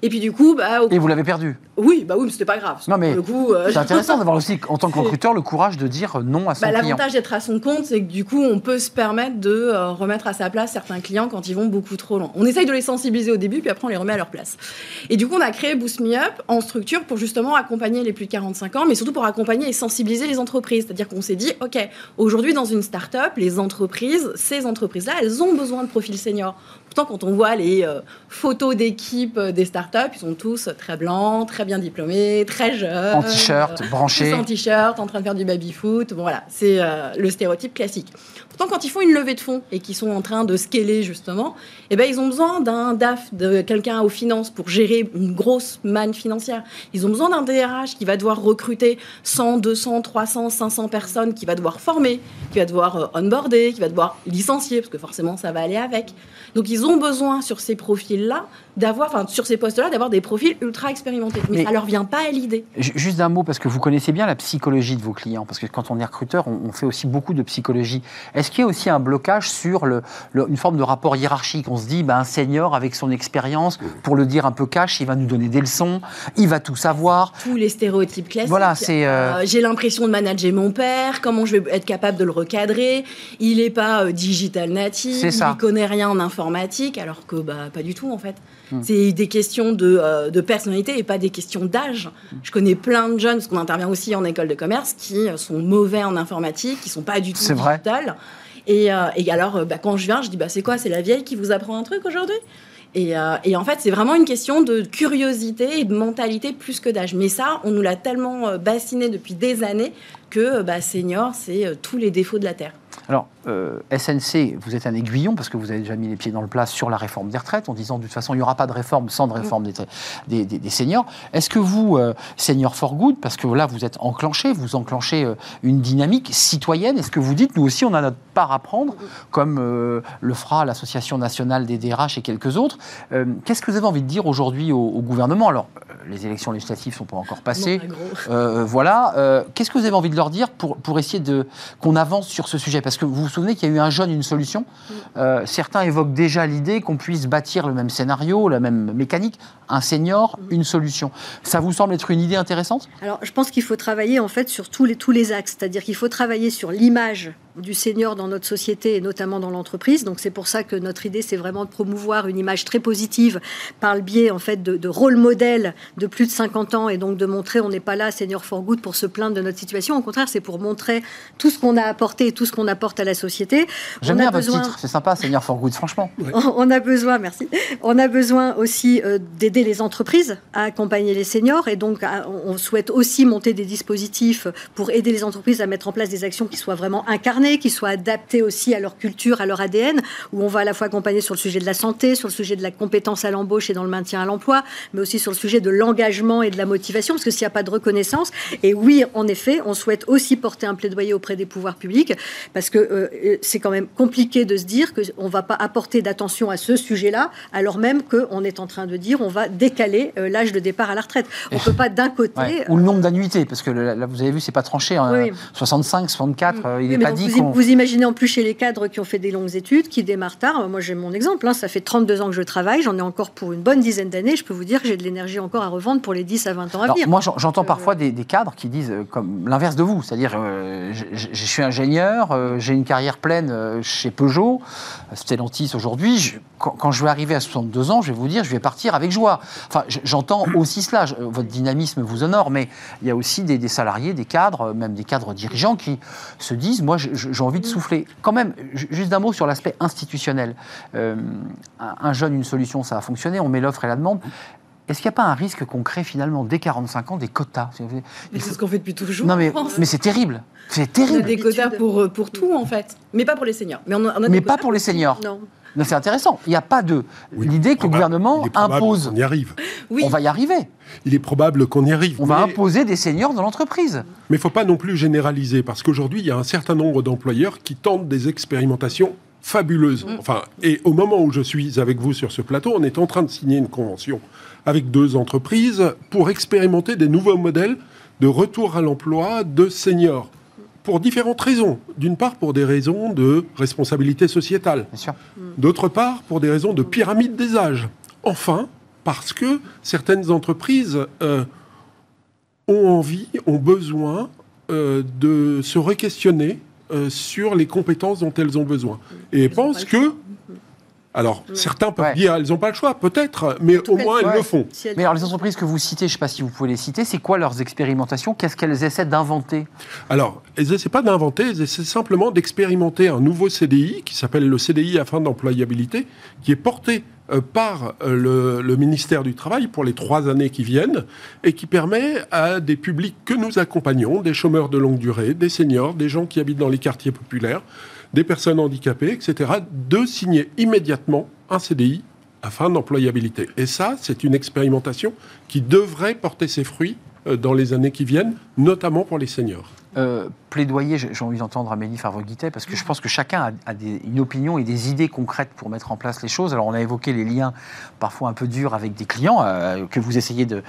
S7: Et puis du coup, bah, au-
S1: Et vous l'avez perdu.
S7: oui, bah oui, mais c'était pas grave.
S1: Non, mais
S7: euh,
S1: C'est intéressant d'avoir aussi, en tant que
S7: C'est-
S1: recruteur, le courage de dire non à son
S7: Bah,
S1: client.
S7: L'avantage d'être à son compte, c'est que du coup, on peut se permettre de euh, remettre à sa place certains clients quand ils vont beaucoup trop loin. On essaye de les sensibiliser au début, puis après, on les remet à leur place. Et du coup, on a créé Boost Me Up en structure pour justement accompagner les plus de 45 ans, mais surtout pour accompagner et sensibiliser les entreprises. C'est-à-dire qu'on s'est dit, OK, aujourd'hui, dans une start-up, les entreprises, ces entreprises-là, elles ont besoin de profils seniors. Pourtant, quand on voit les euh, photos d'équipe euh, des start-up, ils sont tous très blancs, très bien diplômés, très jeunes.
S1: En t-shirt, branché.
S7: tous en t-shirt, en train de faire du baby-foot. Bon, voilà, c'est euh, le stéréotype classique. Pourtant, quand ils font une levée de fonds et qu'ils sont en train de scaler, justement, eh ben, ils ont besoin d'un DAF, de quelqu'un aux finances pour gérer une grosse manne financière. Ils ont besoin d'un DRH qui va devoir recruter 100, 200, 300, 500 personnes, qui va devoir former, qui va devoir onboarder, qui va devoir licencier, parce que forcément, ça va aller avec. Donc, ils ont besoin, sur ces profils-là, d'avoir, enfin, sur ces postes-là, d'avoir des profils ultra expérimentés. Mais,
S1: Mais-
S7: ça leur vient pas à l'idée.
S1: Ju- Juste un mot, parce que vous connaissez bien la psychologie de vos clients, parce que quand on est recruteur, on, on fait aussi beaucoup de psychologie. Est-ce qu'il y a aussi un blocage sur le, le- une forme de rapport hiérarchique? On se dit, ben, un senior avec son expérience, pour le dire un peu cash, il va nous donner des leçons, il va tout savoir.
S7: tous les stéréotypes classiques.
S1: Voilà, c'est, euh,
S7: Euh, J'ai l'impression de manager mon père. Comment je vais être capable de le recadrer Il n'est pas euh, digital
S1: ça.
S7: Il connaît rien en informatique, alors que bah pas du tout en fait.
S1: Hmm.
S7: C'est des questions de, euh, de personnalité et pas des questions d'âge. Je connais plein de jeunes, parce qu'on intervient aussi en école de commerce, qui euh, sont mauvais en informatique, qui sont pas du tout digital. Et, euh, et alors, bah, quand je viens, je dis bah, c'est quoi? C'est la vieille qui vous apprend un truc aujourd'hui? Et, euh, et en fait, c'est vraiment une question de curiosité et de mentalité plus que d'âge. Mais ça, on nous l'a tellement bassiné depuis des années que bah, senior, c'est tous les défauts de la Terre.
S1: Alors, euh, SNC, vous êtes un aiguillon parce que vous avez déjà mis les pieds dans le plat sur la réforme des retraites en disant de toute façon il n'y aura pas de réforme sans de réforme des, des, des- des seniors. Est-ce que vous, euh, Senior for Good, parce que là vous êtes enclenché, vous enclenchez euh, une dynamique citoyenne, est-ce que vous dites nous aussi on a notre part à prendre, comme euh, le fera l'Association nationale des DRH et quelques autres Qu'est-ce que vous avez envie de dire aujourd'hui au, au gouvernement? Alors, les élections législatives ne sont pas encore passées. Voilà. Qu'est-ce que vous avez envie de leur dire pour, pour essayer de qu'on avance sur ce sujet? Parce que vous souvenez qu'il y a eu un jeune, une solution. Euh, certains évoquent déjà l'idée qu'on puisse bâtir le même scénario, la même mécanique, un senior, une solution. Ça vous semble être une idée intéressante?
S5: Alors, je pense qu'il faut travailler en fait sur tous les, tous les axes, c'est-à-dire qu'il faut travailler sur l'image du senior dans notre société et notamment dans l'entreprise. Donc, c'est pour ça que notre idée, c'est vraiment de promouvoir une image très positive par le biais en fait de, de rôle modèle de plus de 50 ans et donc de montrer on n'est pas là, senior for good, pour se plaindre de notre situation. Au contraire, c'est pour montrer tout ce qu'on a apporté et tout ce qu'on apporte à la société.
S1: J'aime bien votre
S5: besoin-
S1: titre, c'est sympa, Senior for Good, franchement.
S5: on a besoin, merci. On a besoin aussi euh, d'aider les entreprises à accompagner les seniors et donc à- on souhaite aussi monter des dispositifs pour aider les entreprises à mettre en place des actions qui soient vraiment incarnées, qui soient adaptées aussi à leur culture, à leur ADN, où on va à la fois accompagner sur le sujet de la santé, sur le sujet de la compétence à l'embauche et dans le maintien à l'emploi, mais aussi sur le sujet de l'engagement et de la motivation, parce que s'il n'y a pas de reconnaissance, et oui, en effet, on souhaite aussi porter un plaidoyer auprès des pouvoirs publics, parce que euh, euh, c'est quand même compliqué de se dire qu'on ne va pas apporter d'attention à ce sujet-là, alors même qu'on est en train de dire on va décaler euh, l'âge de départ à la retraite. On ne peut pas d'un côté...
S1: Ouais. Ou le nombre d'annuités, parce que là, vous avez vu, c'est pas tranché. hein.
S5: Oui.
S1: 65, 64, euh, il n'est pas dit
S5: vous, imaginez en plus chez les cadres qui ont fait des longues études, qui démarrent tard. Moi, j'ai mon exemple. hein, ça fait 32 ans que je travaille. J'en ai encore pour une bonne dizaine d'années. Je peux vous dire que j'ai de l'énergie encore à revendre pour les 10 à 20 ans à
S1: Alors,
S5: venir.
S1: moi, j'en- j'entends
S5: Euh,
S1: parfois des, des cadres qui disent euh, comme l'inverse de vous, c'est-à-dire euh, je, suis ingénieur, euh, j'ai une carrière pleine chez Peugeot, Stellantis aujourd'hui. Quand, quand je vais arriver à 62 ans, je vais vous dire, je vais partir avec joie. Enfin, j'entends aussi cela. Votre dynamisme vous honore, mais il y a aussi des, des salariés, des cadres, même des cadres dirigeants qui se disent, moi, je- je- j'ai envie de souffler. Quand même, ju- juste un mot sur l'aspect institutionnel. Euh, un, un jeune, une solution, ça a fonctionné. On met l'offre et la demande. Est-ce qu'il n'y a pas un risque qu'on crée finalement dès 45 ans des quotas?
S7: Mais c'est ce qu'on fait depuis toujours.
S1: Non mais, mais c'est terrible, c'est
S7: on a
S1: terrible.
S7: des quotas pour, euh, pour tout en fait, mais pas pour les seniors. Mais, on a, on a des
S1: Mais pas pour les seniors.
S5: Non.
S1: Non, c'est intéressant. Il n'y a pas de
S6: Oui,
S1: l'idée que le gouvernement
S6: il est probable
S1: impose.
S6: qu'on y arrive.
S7: Oui,
S1: On va y arriver.
S6: Il est probable qu'on y arrive.
S1: On va imposer des seniors dans l'entreprise.
S6: Mais il ne faut pas non plus généraliser, parce qu'aujourd'hui, il y a un certain nombre d'employeurs qui tentent des expérimentations fabuleuse. Enfin, et au moment où je suis avec vous sur ce plateau, on est en train de signer une convention avec deux entreprises pour expérimenter des nouveaux modèles de retour à l'emploi de seniors. Pour différentes raisons. D'une part, pour des raisons de responsabilité sociétale.
S1: Sûr.
S6: D'autre part, pour des raisons de pyramide des âges. Enfin, parce que certaines entreprises euh, ont envie, ont besoin euh, de se re-questionner euh, sur les compétences dont elles ont besoin. Et
S7: Elles ont
S6: pensent que... Alors, certains peuvent
S1: Ouais.
S6: dire elles n'ont pas le choix, peut-être, mais
S5: tout
S6: au moins elles
S1: ouais.
S6: le font.
S1: Mais alors les entreprises que vous citez, je ne sais pas si vous pouvez les citer, c'est quoi leurs expérimentations? Qu'est-ce qu'elles essaient d'inventer?
S6: Alors, elles essaient pas d'inventer, elles essaient simplement d'expérimenter un nouveau CDI qui s'appelle le CDI à fin d'employabilité, qui est porté euh, par euh, le, le ministère du Travail pour les trois années qui viennent et qui permet à des publics que nous accompagnons, des chômeurs de longue durée, des seniors, des gens qui habitent dans les quartiers populaires, des personnes handicapées, etc., de signer immédiatement un CDI à fin d'employabilité. Et ça, c'est une expérimentation qui devrait porter ses fruits euh, dans les années qui viennent, notamment pour les seniors.
S1: Euh, plaidoyer, j'ai envie d'entendre Amélie Favre-Guittet, parce que je pense que chacun a, une opinion et des idées concrètes pour mettre en place les choses. Alors, on a évoqué les liens parfois un peu durs avec des clients euh, que vous essayez de,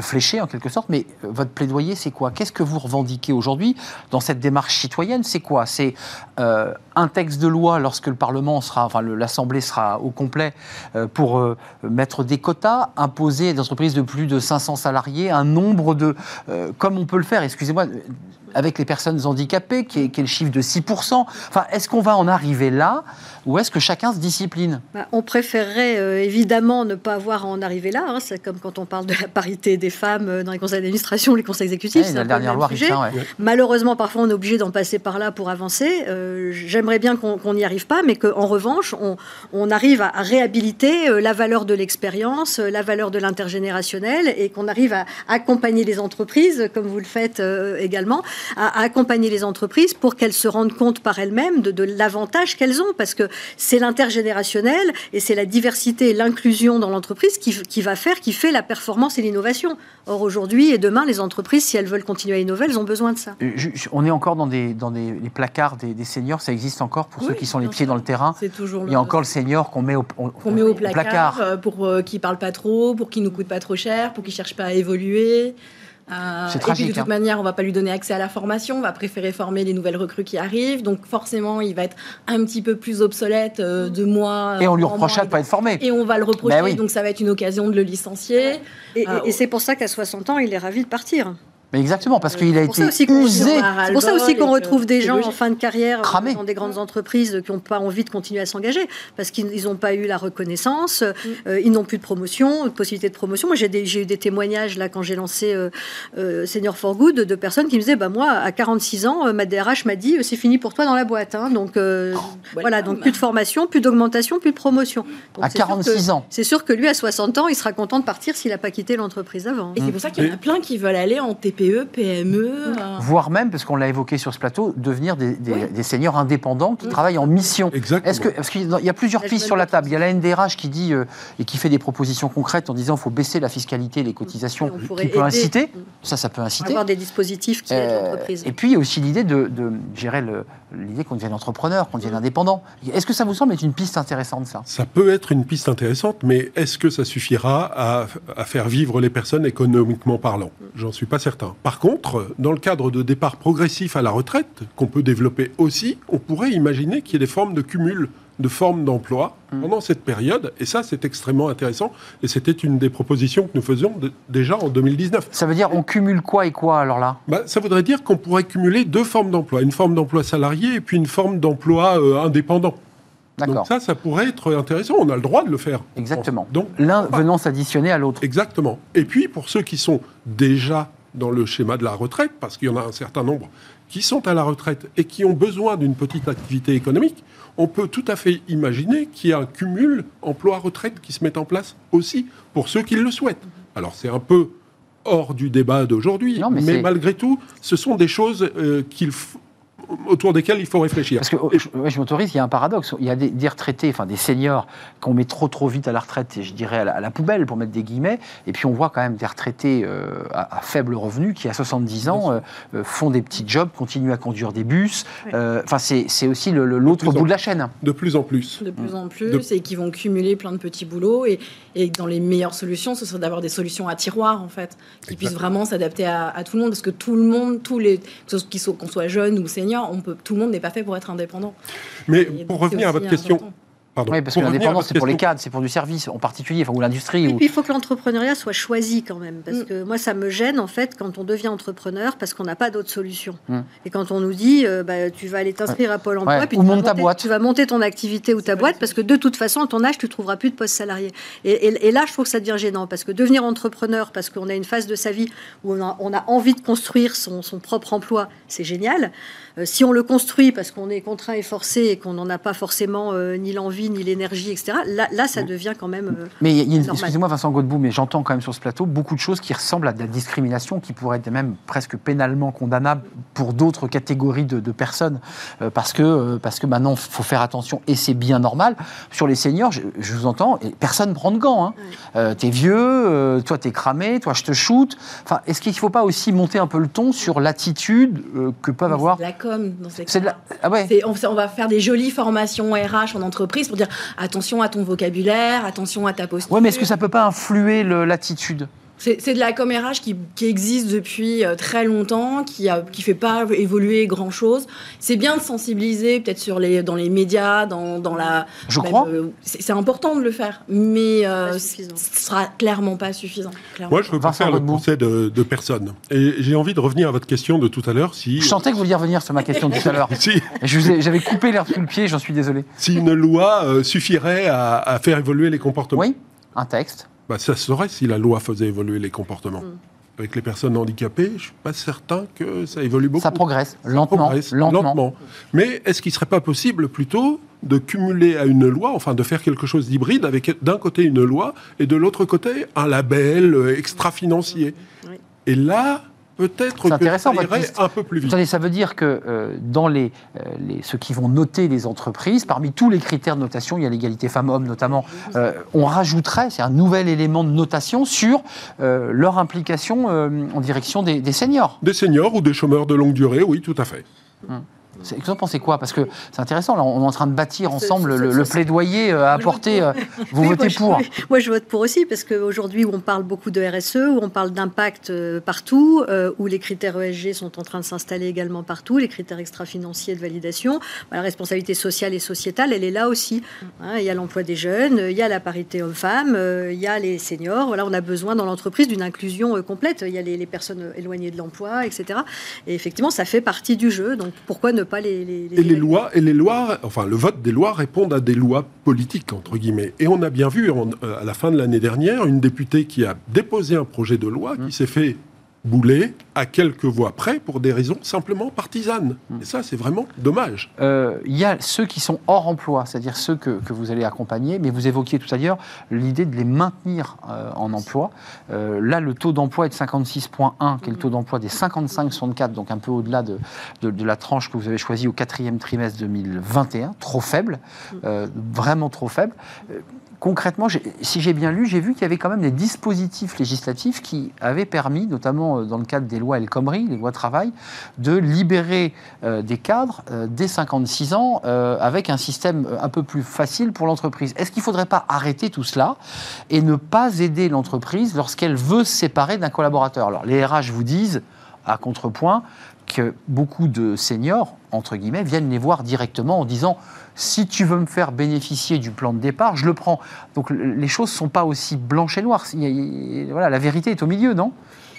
S1: flécher en quelque sorte, mais euh, votre plaidoyer, c'est quoi? Qu'est-ce que vous revendiquez aujourd'hui dans cette démarche citoyenne? C'est quoi? C'est un texte de loi lorsque le Parlement sera, enfin l'Assemblée sera au complet pour mettre des quotas, imposer à des entreprises de plus de 500 salariés un nombre de, comme on peut le faire, excusez-moi, avec les personnes handicapées, qui est, le chiffre de 6%. Enfin, est-ce qu'on va en arriver là? Ou est-ce que chacun se discipline?
S5: Bah, on préférerait euh, évidemment ne pas avoir à en arriver là. hein. C'est comme quand on parle de la parité des femmes euh, dans les conseils d'administration, les conseils exécutifs.
S1: Ouais,
S5: c'est
S1: La dernière loi. Ricin, ouais.
S5: Malheureusement, parfois, on est obligé d'en passer par là pour avancer. Euh, J'aimerais bien qu'on n'y arrive pas, mais qu'en revanche, on, on arrive à, à réhabiliter euh, la valeur de l'expérience, euh, la valeur de l'intergénérationnel, et qu'on arrive à accompagner les entreprises, comme vous le faites euh, également, à, à accompagner les entreprises pour qu'elles se rendent compte par elles-mêmes de, de l'avantage qu'elles ont, parce que c'est l'intergénérationnel et c'est la diversité et l'inclusion dans l'entreprise qui, qui va faire, qui fait la performance et l'innovation. Or, aujourd'hui et demain, les entreprises, si elles veulent continuer à innover, elles ont besoin de ça.
S1: Euh, je- on est encore dans, des, dans des, les placards des, des seniors, ça existe encore pour ceux qui sont les pieds dans le terrain.
S7: C'est toujours
S1: Il y a encore le senior qu'on met au,
S7: met au placard, euh, pour euh, qu'il parle pas trop, pour qu'il nous coûte pas trop cher, pour qu'il cherche pas à évoluer. Euh,
S1: C'est
S7: et
S1: tragique,
S7: puis de toute
S1: hein.
S7: manière, on va pas lui donner accès à la formation, on va préférer former les nouvelles recrues qui arrivent. Donc forcément, il va être un petit peu plus obsolète euh, de mois.
S1: Et on lui
S7: en
S1: reproche
S7: mois,
S1: de ne pas être formé.
S7: Et on va le reprocher,
S1: Ben oui.
S7: donc ça va être une occasion de le licencier.
S5: Et, et- et c'est pour ça qu'à 60 ans, il est ravi de partir.
S1: Mais exactement, parce qu'il a été usé.
S5: C'est pour ça aussi qu'on retrouve des gens en fin de carrière euh,
S1: Cramés.
S5: dans des grandes entreprises qui n'ont pas envie de continuer à s'engager parce qu'ils n'ont pas eu la reconnaissance,
S7: Mm.
S5: euh, ils n'ont plus de promotion, de possibilité de promotion. Moi, j'ai eu des témoignages là quand j'ai lancé euh, euh, Senior for Good de personnes qui me disaient bah moi à 46 ans, euh, ma DRH m'a dit euh, c'est fini pour toi dans la boîte. hein. donc euh, voilà, donc plus de formation, plus d'augmentation, plus de promotion. Donc,
S1: À
S5: c'est sûr
S1: 46
S5: que-
S1: ans.
S5: C'est sûr que lui à 60 ans, il sera content de partir s'il n'a pas quitté l'entreprise avant.
S7: Et c'est pour ça qu'il y en a plein qui veulent aller en TPE, PME. euh,
S1: Voire même, parce qu'on l'a évoqué sur ce plateau, devenir des, des,
S7: Oui.
S1: des seniors indépendants qui travaillent en mission.
S6: Exactement.
S1: Est-ce que, parce qu'il y a plusieurs pistes sur la table. Il y a la NDRH qui dit euh, et qui fait des propositions concrètes en disant qu'il faut baisser la fiscalité, les cotisations, qui peut
S5: aider.
S1: inciter. Ça, ça peut inciter.
S5: Avoir des dispositifs qui aident
S1: Euh,
S5: l'entreprise.
S1: et puis il y a aussi l'idée de, de gérer le- l'idée qu'on devienne entrepreneur, qu'on devienne indépendant. Est-ce que ça vous semble être une piste intéressante ça?
S6: Ça peut être une piste intéressante, mais est-ce que ça suffira à, faire vivre les personnes économiquement parlant? J'en suis pas certain. Par contre, dans le cadre de départ progressif à la retraite, qu'on peut développer aussi, on pourrait imaginer qu'il y ait des formes de cumul de formes d'emploi pendant cette période, et ça c'est extrêmement intéressant, et c'était une des propositions que nous faisions de- déjà en 2019.
S1: Ça veut dire on cumule quoi et quoi alors là?
S6: Bah, ça voudrait dire qu'on pourrait cumuler deux formes d'emploi, une forme d'emploi salarié et puis une forme d'emploi euh, indépendant. Donc ça, ça pourrait être intéressant. On a le droit de le faire.
S1: Exactement.
S6: Donc
S1: L'un venant s'additionner à l'autre.
S6: Exactement. Et puis, pour ceux qui sont déjà dans le schéma de la retraite, parce qu'il y en a un certain nombre qui sont à la retraite et qui ont besoin d'une petite activité économique, on peut tout à fait imaginer qu'il y a un cumul emploi-retraite qui se met en place aussi pour ceux qui le souhaitent. Alors, c'est un peu hors du débat d'aujourd'hui,
S1: mais
S6: malgré tout, ce sont des choses euh, qu'il f- autour desquels il faut réfléchir.
S1: Parce que oh, je, ouais, je m'autorise, il y a un paradoxe. Il y a des, des retraités, enfin des seniors, qu'on met trop trop vite à la retraite, et je dirais à la, à la poubelle pour mettre des guillemets. Et puis on voit quand même des retraités euh, à, à faible revenu qui, à 70 ans, euh, euh, font des petits jobs, continuent à conduire des bus. Euh, Enfin, c'est c'est aussi le- le- l'autre bout
S6: en-
S1: de la chaîne.
S6: De plus en plus.
S7: de plus en plus
S6: De-
S7: et qui vont cumuler plein de petits boulots et, et dans les meilleures solutions ce serait d'avoir des solutions à tiroir en fait qui puissent vraiment s'adapter à, à tout le monde parce que tout le monde tous les qu'on soit jeune ou senior on peut tout le monde n'est pas fait pour être indépendant
S6: Mais
S7: Et
S6: pour revenir à votre question,
S7: important.
S6: pardon,
S1: Oui, parce
S6: pour
S1: que l'indépendance, c'est pour les cadres, c'est pour du service en particulier, enfin, ou l'industrie.
S5: Et
S1: ou-
S5: puis il faut que l'entrepreneuriat soit choisi quand même, parce
S7: Mm.
S5: que moi ça me gêne en fait quand on devient entrepreneur parce qu'on n'a pas d'autre solution.
S1: Mm.
S5: Et quand on nous dit euh, bah, tu vas aller t'inscrire à Pôle Emploi,
S1: Ouais,
S5: puis
S1: ou
S5: tu vas
S1: ta
S5: monter-
S1: boîte.
S5: tu vas monter ton activité ou ta boîte parce que de toute façon à ton âge tu trouveras plus de poste salarié. Et, et- et là je trouve que ça devient gênant parce que devenir entrepreneur parce qu'on a une phase de sa vie où on a, on a envie de construire son, son propre emploi, c'est génial. Euh, si on le construit parce qu'on est contraint et forcé et qu'on n'en a pas forcément euh, ni l'envie ni l'énergie, etc. Là, là ça devient quand même euh,
S1: Mais excusez-moi Vincent Godbout, mais j'entends quand même sur ce plateau beaucoup de choses qui ressemblent à de la discrimination, qui pourraient être même presque pénalement condamnables pour d'autres catégories de, de personnes, parce que parce que maintenant il faut faire attention et c'est bien normal. Sur les seniors, je, je vous entends, et personne ne prend de gants. Hein. Euh, t'es vieux, euh, toi t'es cramé, toi je te shoot. Enfin, est-ce qu'il ne faut pas aussi monter un peu le ton sur l'attitude euh, que peuvent
S7: Mais
S1: avoir
S7: com dans ces
S1: C'est de la...
S7: cas-là.
S1: Ah ouais.
S7: On, on va faire des jolies formations RH en entreprise pour dire attention à ton vocabulaire, attention à ta posture.
S1: Ouais, mais est-ce que ça peut pas influer l'attitude?
S7: C'est de la com RH qui, qui existe depuis euh, très longtemps, qui ne qui fait pas évoluer grand-chose. C'est bien de sensibiliser, peut-être sur les, dans les médias, dans, dans la...
S1: Je
S7: même,
S1: crois.
S7: euh, c'est important de le faire, mais euh, ce sera clairement pas suffisant. clairement.
S6: Moi, je ne veux pas faire le procès de, de personne. Et j'ai envie de revenir à votre question de tout à l'heure. Si,
S1: Je sentais que vous vouliez revenir sur ma question de tout à l'heure.
S6: si,
S1: J'avais coupé l'air sous le pied, j'en suis désolé.
S6: si une loi euh, suffirait à, à faire évoluer les comportements,
S1: Oui, un texte.
S6: Bah, ça se saurait si la loi faisait évoluer les comportements.
S5: Mm.
S6: Avec les personnes handicapées, je ne suis pas certain que ça évolue beaucoup.
S1: Ça progresse,
S6: Ça
S1: lentement,
S6: progresse,
S1: lentement.
S6: Mais est-ce qu'il ne serait pas possible plutôt de cumuler à une loi, enfin de faire quelque chose d'hybride avec d'un côté une loi et de l'autre côté un label euh, extra-financier?
S5: Oui.
S6: Et là, peut-être que
S1: intéressant,
S6: ça irait un peu plus vite.
S1: Attendez, ça veut dire que euh, dans les, euh, les- ceux qui vont noter les entreprises, parmi tous les critères de notation, il y a l'égalité femmes-hommes notamment, euh, on rajouterait, c'est un nouvel élément de notation sur leur implication en direction des, des seniors.
S6: Des seniors ou des chômeurs de longue durée, oui, tout à fait.
S1: C'est- Vous en pensez quoi? Parce que c'est intéressant, là, on est en train de bâtir ensemble le, plaidoyer euh, à apporter. euh, vous
S5: Oui,
S1: votez
S5: moi,
S1: pour.
S5: Moi, je vote pour aussi, parce qu'aujourd'hui, où on parle beaucoup de RSE, où on parle d'impact euh, partout, où les critères ESG sont en train de s'installer également partout, les critères extra-financiers de validation, bah, la responsabilité sociale et sociétale, elle est là aussi. Hein, il y a l'emploi des jeunes, il y a la parité homme-femme, il y a les seniors. Voilà, on a besoin dans l'entreprise d'une inclusion complète. Il y a les, les personnes éloignées de l'emploi, etc. Et effectivement, ça fait partie du jeu. Donc, pourquoi ne pas les... les,
S6: Et les lois, et les lois, enfin le vote des lois répondent à des lois politiques entre guillemets. Et on a bien vu en- euh, à la fin de l'année dernière une députée qui a déposé un projet de loi qui s'est fait bouler à quelques voix près pour des raisons simplement partisanes. Et ça, c'est vraiment dommage.
S1: Euh, il y a ceux qui sont hors emploi, c'est-à-dire ceux que, que vous allez accompagner, mais vous évoquiez tout à l'heure l'idée de les maintenir euh, en emploi. Euh, là, le taux d'emploi est de 56,1, qui est le taux d'emploi des 55-64, donc un peu au-delà de, de- de la tranche que vous avez choisie au quatrième trimestre 2021, trop faible, euh, vraiment trop faible. Concrètement, si j'ai bien lu, j'ai vu qu'il y avait quand même des dispositifs législatifs qui avaient permis, notamment euh, dans le cadre des lois El Khomri, les lois travail, de libérer euh, des cadres euh, dès 56 ans avec un système un peu plus facile pour l'entreprise. Est-ce qu'il ne faudrait pas arrêter tout cela et ne pas aider l'entreprise lorsqu'elle veut se séparer d'un collaborateur? Alors les RH vous disent, à contrepoint, que beaucoup de seniors, entre guillemets, viennent les voir directement en disant si tu veux me faire bénéficier du plan de départ, je le prends. Donc le- les choses ne sont pas aussi blanches et noires. Il y a- il voilà, la vérité est au milieu, non?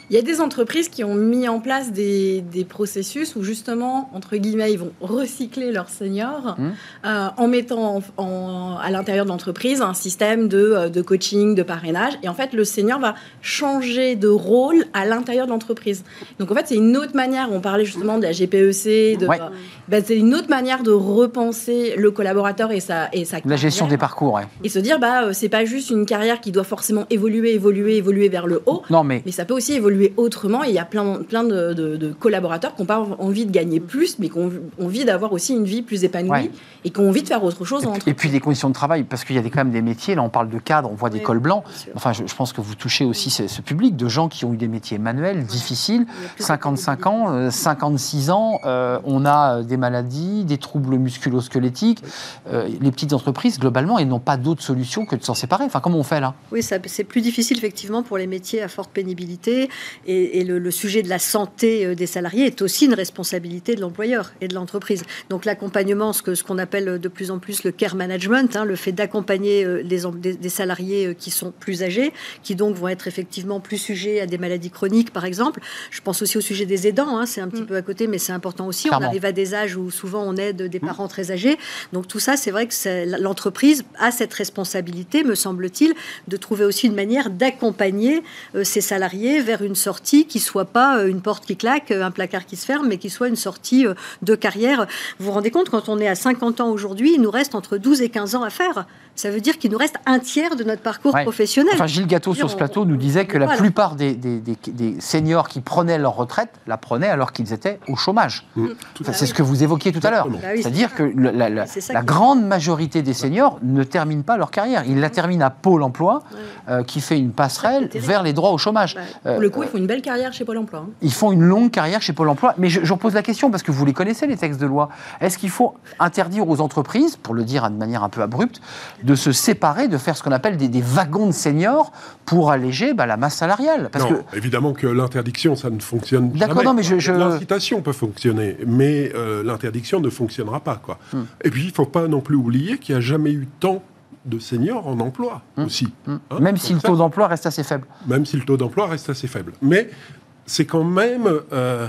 S7: Il y a des entreprises qui ont mis en place des, des processus où justement, entre guillemets, ils vont recycler leurs seniors
S1: Mhm.
S7: euh, en mettant en- en- à l'intérieur de l'entreprise un système de, euh, de coaching, de parrainage. Et en fait, le senior va changer de rôle à l'intérieur de l'entreprise. Donc en fait, c'est une autre manière. On parlait justement de la GPEC, de,
S1: Ouais.
S7: Euh, ben, c'est une autre manière de repenser le collaborateur et sa, et sa
S1: La gestion des parcours, ouais.
S7: Et se dire, bah, euh, c'est pas juste une carrière qui doit forcément évoluer, évoluer, évoluer vers le haut,
S1: Non, mais
S7: mais ça peut aussi évoluer autrement. Et il y a plein, plein de, de- de collaborateurs qui n'ont pas envie de gagner plus, mais qui ont envie d'avoir aussi une vie plus épanouie
S1: Ouais.
S7: et qui ont envie de faire autre chose
S1: Et puis, et
S7: entreprise.
S1: puis des conditions de travail, parce qu'il y a des, quand même des métiers, là on parle de cadres, on voit des
S5: Oui,
S1: cols blancs. Enfin, je, je pense que vous touchez aussi ce, ce public de gens qui ont eu des métiers manuels, difficiles,
S5: Il y a plus de
S1: 55 ans, euh, 56 ans, euh, on a euh, des maladies, des troubles musculo-squelettiques. Euh, les petites entreprises, globalement, elles n'ont pas d'autre solution que de s'en séparer. Enfin, comment on fait là?
S5: Oui, ça- c'est plus difficile effectivement pour les métiers à forte pénibilité. Et, et le, le sujet de la santé euh, des salariés est aussi une responsabilité de l'employeur et de l'entreprise. Donc l'accompagnement, ce que ce qu'on appelle de plus en plus le care management, hein, le fait d'accompagner euh, des, des salariés qui sont plus âgés, qui donc vont être effectivement plus sujets à des maladies chroniques, par exemple. Je pense aussi au sujet des aidants. hein, c'est un petit
S7: Mm.
S5: peu à côté, mais c'est important aussi.
S1: Clairement.
S5: On arrive à des âges où souvent on aide des parents très âgés. Donc tout ça, c'est vrai que l'entreprise a cette responsabilité, me semble-t-il, de trouver aussi une manière d'accompagner euh, ses salariés vers une sortie qui soit pas euh, une porte qui claque, euh, un placard qui se ferme, mais qui soit une sortie euh, de carrière. Vous vous rendez compte, quand on est à 50 ans aujourd'hui, il nous reste entre 12 et 15 ans à faire. Ça veut dire qu'il nous reste un tiers de notre parcours
S1: Ouais.
S5: professionnel.
S1: Enfin, Gilles Gâteau sur ce plateau nous disait que la
S5: voilà.
S1: plupart des, des- des- des seniors qui prenaient leur retraite la prenaient alors qu'ils étaient au chômage.
S6: Mmh,
S1: Enfin, c'est ce que vous évoquiez tout à l'heure.
S5: Bah oui,
S1: C'est-à-dire que la, grande majorité des seniors ne terminent pas leur carrière. Ils la terminent à Pôle emploi,
S5: Ouais.
S1: euh, qui fait une passerelle vers les droits au chômage.
S5: Bah,
S1: Euh,
S7: Pour le coup, ils font une belle carrière chez Pôle emploi. hein.
S1: ils font une longue carrière chez Pôle emploi. Mais je, je repose la question, parce que vous les connaissez, les textes de loi. Est-ce qu'il faut interdire aux entreprises, pour le dire de manière un peu abrupte, de se séparer, de faire ce qu'on appelle des, des wagons de seniors pour alléger bah, la masse salariale? Parce
S6: non,
S1: que
S6: évidemment que l'interdiction, ça ne fonctionne
S1: D'accord,
S6: jamais.
S1: non, mais je- je-
S6: L'incitation peut fonctionner, mais euh, l'interdiction ne fonctionnera pas. Quoi. Et puis, il ne faut pas non plus oublier qu'il n'y a jamais eu tant de seniors en emploi
S1: Hmm.
S6: aussi.
S1: Hmm.
S6: Hein,
S1: même si le taux d'emploi reste assez faible.
S6: Même si le taux d'emploi reste assez faible. Mais c'est quand même... euh,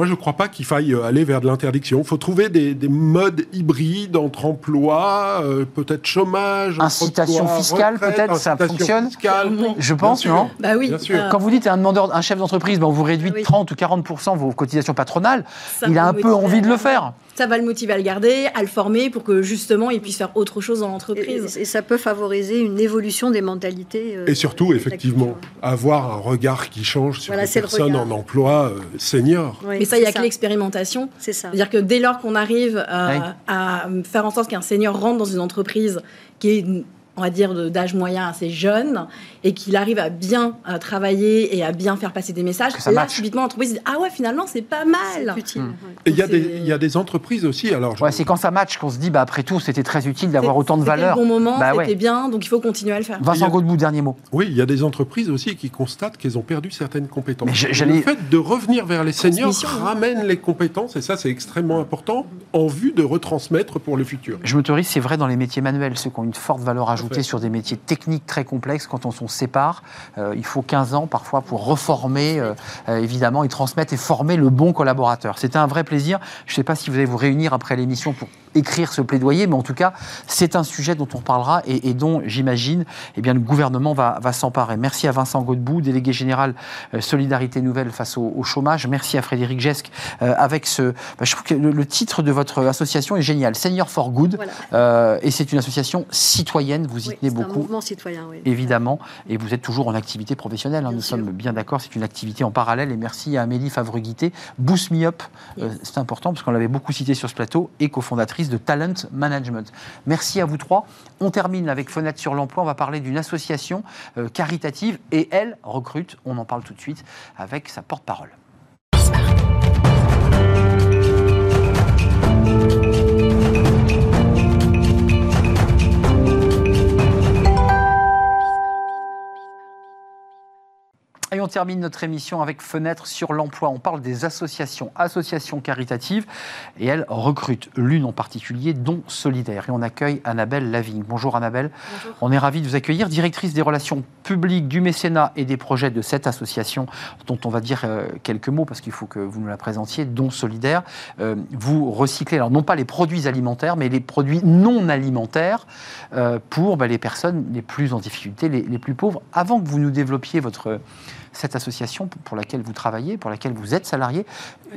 S6: moi, je ne crois pas qu'il faille euh, aller vers de l'interdiction. Il faut trouver des, des modes hybrides entre emploi, euh, peut-être chômage,
S1: Incitation
S6: emploi,
S1: fiscale, peut-être, ça
S6: incitation
S1: fonctionne
S6: fiscale.
S1: Je
S6: Bien
S1: pense,
S6: sûr.
S1: non
S7: Bah oui.
S6: Bien sûr.
S7: euh,
S1: Quand vous dites à un demandeur, un chef d'entreprise, ben, on vous réduit de
S5: Oui.
S1: 30 ou 40% vos cotisations patronales,
S7: ça
S1: il a un peu envie de le faire.
S7: Ça va le motiver à le garder, à le former pour que justement il puisse faire autre chose dans
S5: Et,
S7: l'entreprise.
S5: et ça peut favoriser une évolution des mentalités. euh,
S6: Et surtout, effectivement, avoir un regard qui change sur
S5: Voilà,
S6: les
S5: le
S6: personnes
S5: regard.
S6: en emploi euh, senior.
S5: Oui,
S7: Mais ça, il n'y a
S5: c'est
S7: que l'expérimentation.
S5: C'est ça.
S7: C'est-à-dire que dès lors qu'on arrive euh,
S1: Oui.
S7: à faire en sorte qu'un senior rentre dans une entreprise qui est, on va dire, d'âge moyen assez jeune, et qu'il arrive à bien euh, travailler et à bien faire passer des messages, là, subitement, l'entreprise dit Ah ouais, finalement, c'est pas mal.
S5: utile.
S1: Hmm.
S6: Et il y, a des- il y a des entreprises aussi. Alors, je-
S1: Ouais, c'est quand ça match qu'on se dit, bah, après tout, c'était très utile d'avoir autant de
S7: C'était
S1: valeur.
S7: le bon moment,
S1: Bah
S7: c'était
S1: ouais.
S7: bien, donc il faut continuer à le faire.
S1: Vincent
S6: a-
S1: Godbout, dernier mot.
S6: oui, il y a des entreprises aussi qui constatent qu'elles ont perdu certaines compétences.
S1: Mais
S6: Le fait de revenir vers les seniors
S7: hein.
S6: ramène les compétences, et ça, c'est extrêmement important, en vue de retransmettre pour le futur.
S1: Je m'autorise, c'est vrai dans les métiers manuels, ceux qui ont une forte valeur ajoutée sur des métiers techniques très complexes, quand on s'en sépare, euh, il faut 15 ans parfois pour reformer, euh, euh, évidemment, et transmettre et former le bon collaborateur. C'était un vrai plaisir. Je ne sais pas si vous allez vous réunir après l'émission pour écrire ce plaidoyer, mais en tout cas, c'est un sujet dont on parlera et, et dont, j'imagine, eh bien, le gouvernement va, va s'emparer. Merci à Vincent Godbout, délégué général euh, Solidarité Nouvelle face au, au chômage. Merci à Frédéric Gesque euh, avec ce... bah, je trouve que le, le titre de votre association est génial, Senior for Good.
S5: Voilà.
S1: Euh, et c'est une association citoyenne, vous y
S5: Oui,
S1: tenez
S5: c'est un
S1: beaucoup,
S5: mouvement citoyen. Oui.
S1: évidemment, et vous êtes toujours en activité professionnelle, hein, nous
S5: sûr.
S1: sommes bien d'accord, c'est une activité en parallèle, et merci à Amélie Favreguité, Boost Me Up, euh, c'est important parce qu'on l'avait beaucoup cité sur ce plateau, et cofondatrice de Talent Management. Merci à vous trois. On termine avec Fenêtre sur l'emploi, on va parler d'une association euh, caritative, et elle recrute, on en parle tout de suite, avec sa porte-parole. Et on termine notre émission avec Fenêtre sur l'emploi. On parle des associations, associations caritatives, et elles recrutent l'une en particulier, dont Solidaire. Et on accueille Annabelle Lavigne. Bonjour Annabelle.
S5: Bonjour.
S1: On est ravi de vous accueillir, directrice des relations publiques, du mécénat et des projets de cette association, dont on va dire euh, quelques mots parce qu'il faut que vous nous la présentiez, dont Solidaire. Euh, vous recyclez, alors non pas les produits alimentaires, mais les produits non alimentaires euh, pour bah, les personnes les plus en difficulté, les, les plus pauvres. Avant que vous nous développiez votre cette association pour laquelle vous travaillez, pour laquelle vous êtes salarié.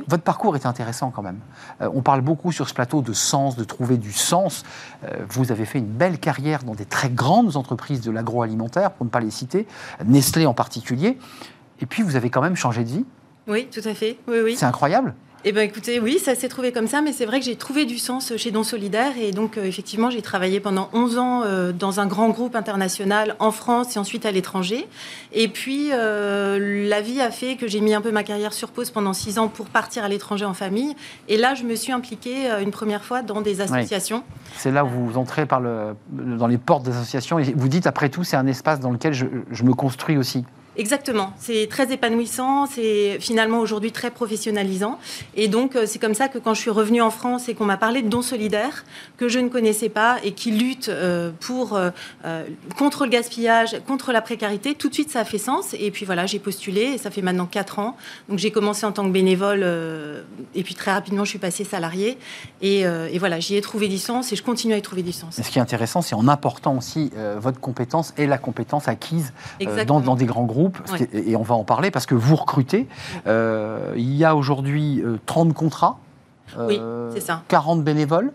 S1: Votre parcours est intéressant quand même. Euh, on parle beaucoup sur ce plateau de sens, de trouver du sens. Euh, vous avez fait une belle carrière dans des très grandes entreprises de l'agroalimentaire, pour ne pas les citer, Nestlé en particulier. Et puis, vous avez quand même changé de vie.
S8: Oui, tout à fait. Oui, oui.
S1: C'est incroyable.
S8: Eh bien, écoutez, oui, ça s'est trouvé comme ça, mais c'est vrai que j'ai trouvé du sens chez Don Solidaire. Et donc, euh, effectivement, j'ai travaillé pendant 11 ans euh, dans un grand groupe international en France et ensuite à l'étranger. Et puis, euh, la vie a fait que j'ai mis un peu ma carrière sur pause pendant 6 ans pour partir à l'étranger en famille. Et là, je me suis impliquée une première fois dans des associations.
S1: C'est là où vous entrez par le, dans les portes des associations et vous dites, après tout, c'est un espace dans lequel je, je me construis aussi.
S8: Exactement. C'est très épanouissant. C'est finalement aujourd'hui très professionnalisant. Et donc, euh, c'est comme ça que quand je suis revenue en France et qu'on m'a parlé de dons solidaires que je ne connaissais pas et qui luttent euh, pour, euh, contre le gaspillage, contre la précarité, tout de suite, ça a fait sens. Et puis voilà, j'ai postulé et ça fait maintenant 4 ans. Donc, j'ai commencé en tant que bénévole et puis très rapidement, je suis passée salariée. Et, et voilà, j'y ai trouvé du sens et je continue à y trouver du sens.
S1: Et ce qui est intéressant, c'est en apportant aussi votre compétence et la compétence acquise dans, dans des grands groupes et on va en parler parce que vous recrutez. Euh, il y a aujourd'hui 30 euh, contrats.
S8: oui, euh, c'est ça.
S1: 40 bénévoles.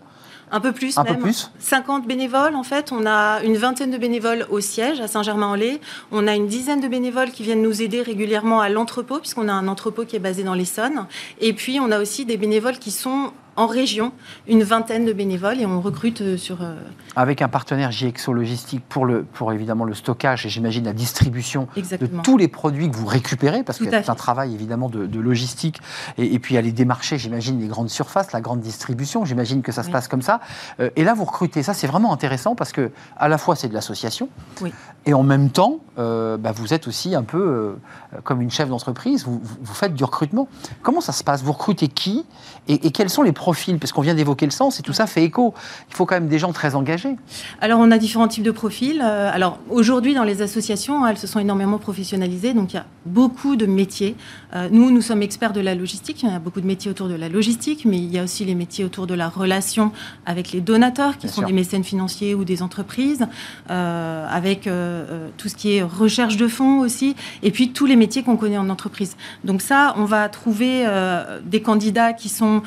S8: Un peu plus
S1: un
S8: même.
S1: Peu plus.
S8: 50 bénévoles en fait. On a une vingtaine de bénévoles au siège à Saint-Germain-en-Laye. On a une dizaine de bénévoles qui viennent nous aider régulièrement à l'entrepôt puisqu'on a un entrepôt qui est basé dans l'Essonne. Et puis on a aussi des bénévoles qui sont en région, une vingtaine de bénévoles et on recrute euh, sur... Euh,
S1: Avec un partenaire GXO Logistique pour, le, pour évidemment le stockage et j'imagine la distribution
S8: de
S1: tous les produits que vous récupérez, parce que c'est un travail évidemment de, logistique, et, puis aller démarcher, j'imagine, les grandes surfaces, la grande distribution, j'imagine que ça se passe comme ça. Euh, et là, vous recrutez, ça c'est vraiment intéressant parce que à la fois c'est de l'association, et en même temps, bah, vous êtes aussi un peu comme une chef d'entreprise, vous, vous, faites du recrutement. Comment ça se passe? Vous recrutez qui? Et, et quels sont les profils Parce qu'on vient d'évoquer le sens et tout ça fait écho. Il faut quand même des gens très engagés.
S8: Alors, on a différents types de profils. Euh, alors, aujourd'hui, dans les associations, elles se sont énormément professionnalisées. Donc, il y a beaucoup de métiers. Euh, nous, nous sommes experts de la logistique. Il y a beaucoup de métiers autour de la logistique, mais il y a aussi les métiers autour de la relation avec les donateurs, qui sont des mécènes financiers ou des entreprises, euh, avec tout ce qui est recherche de fonds aussi, et puis tous les métiers qu'on connaît en entreprise. Donc ça, on va trouver des candidats qui sont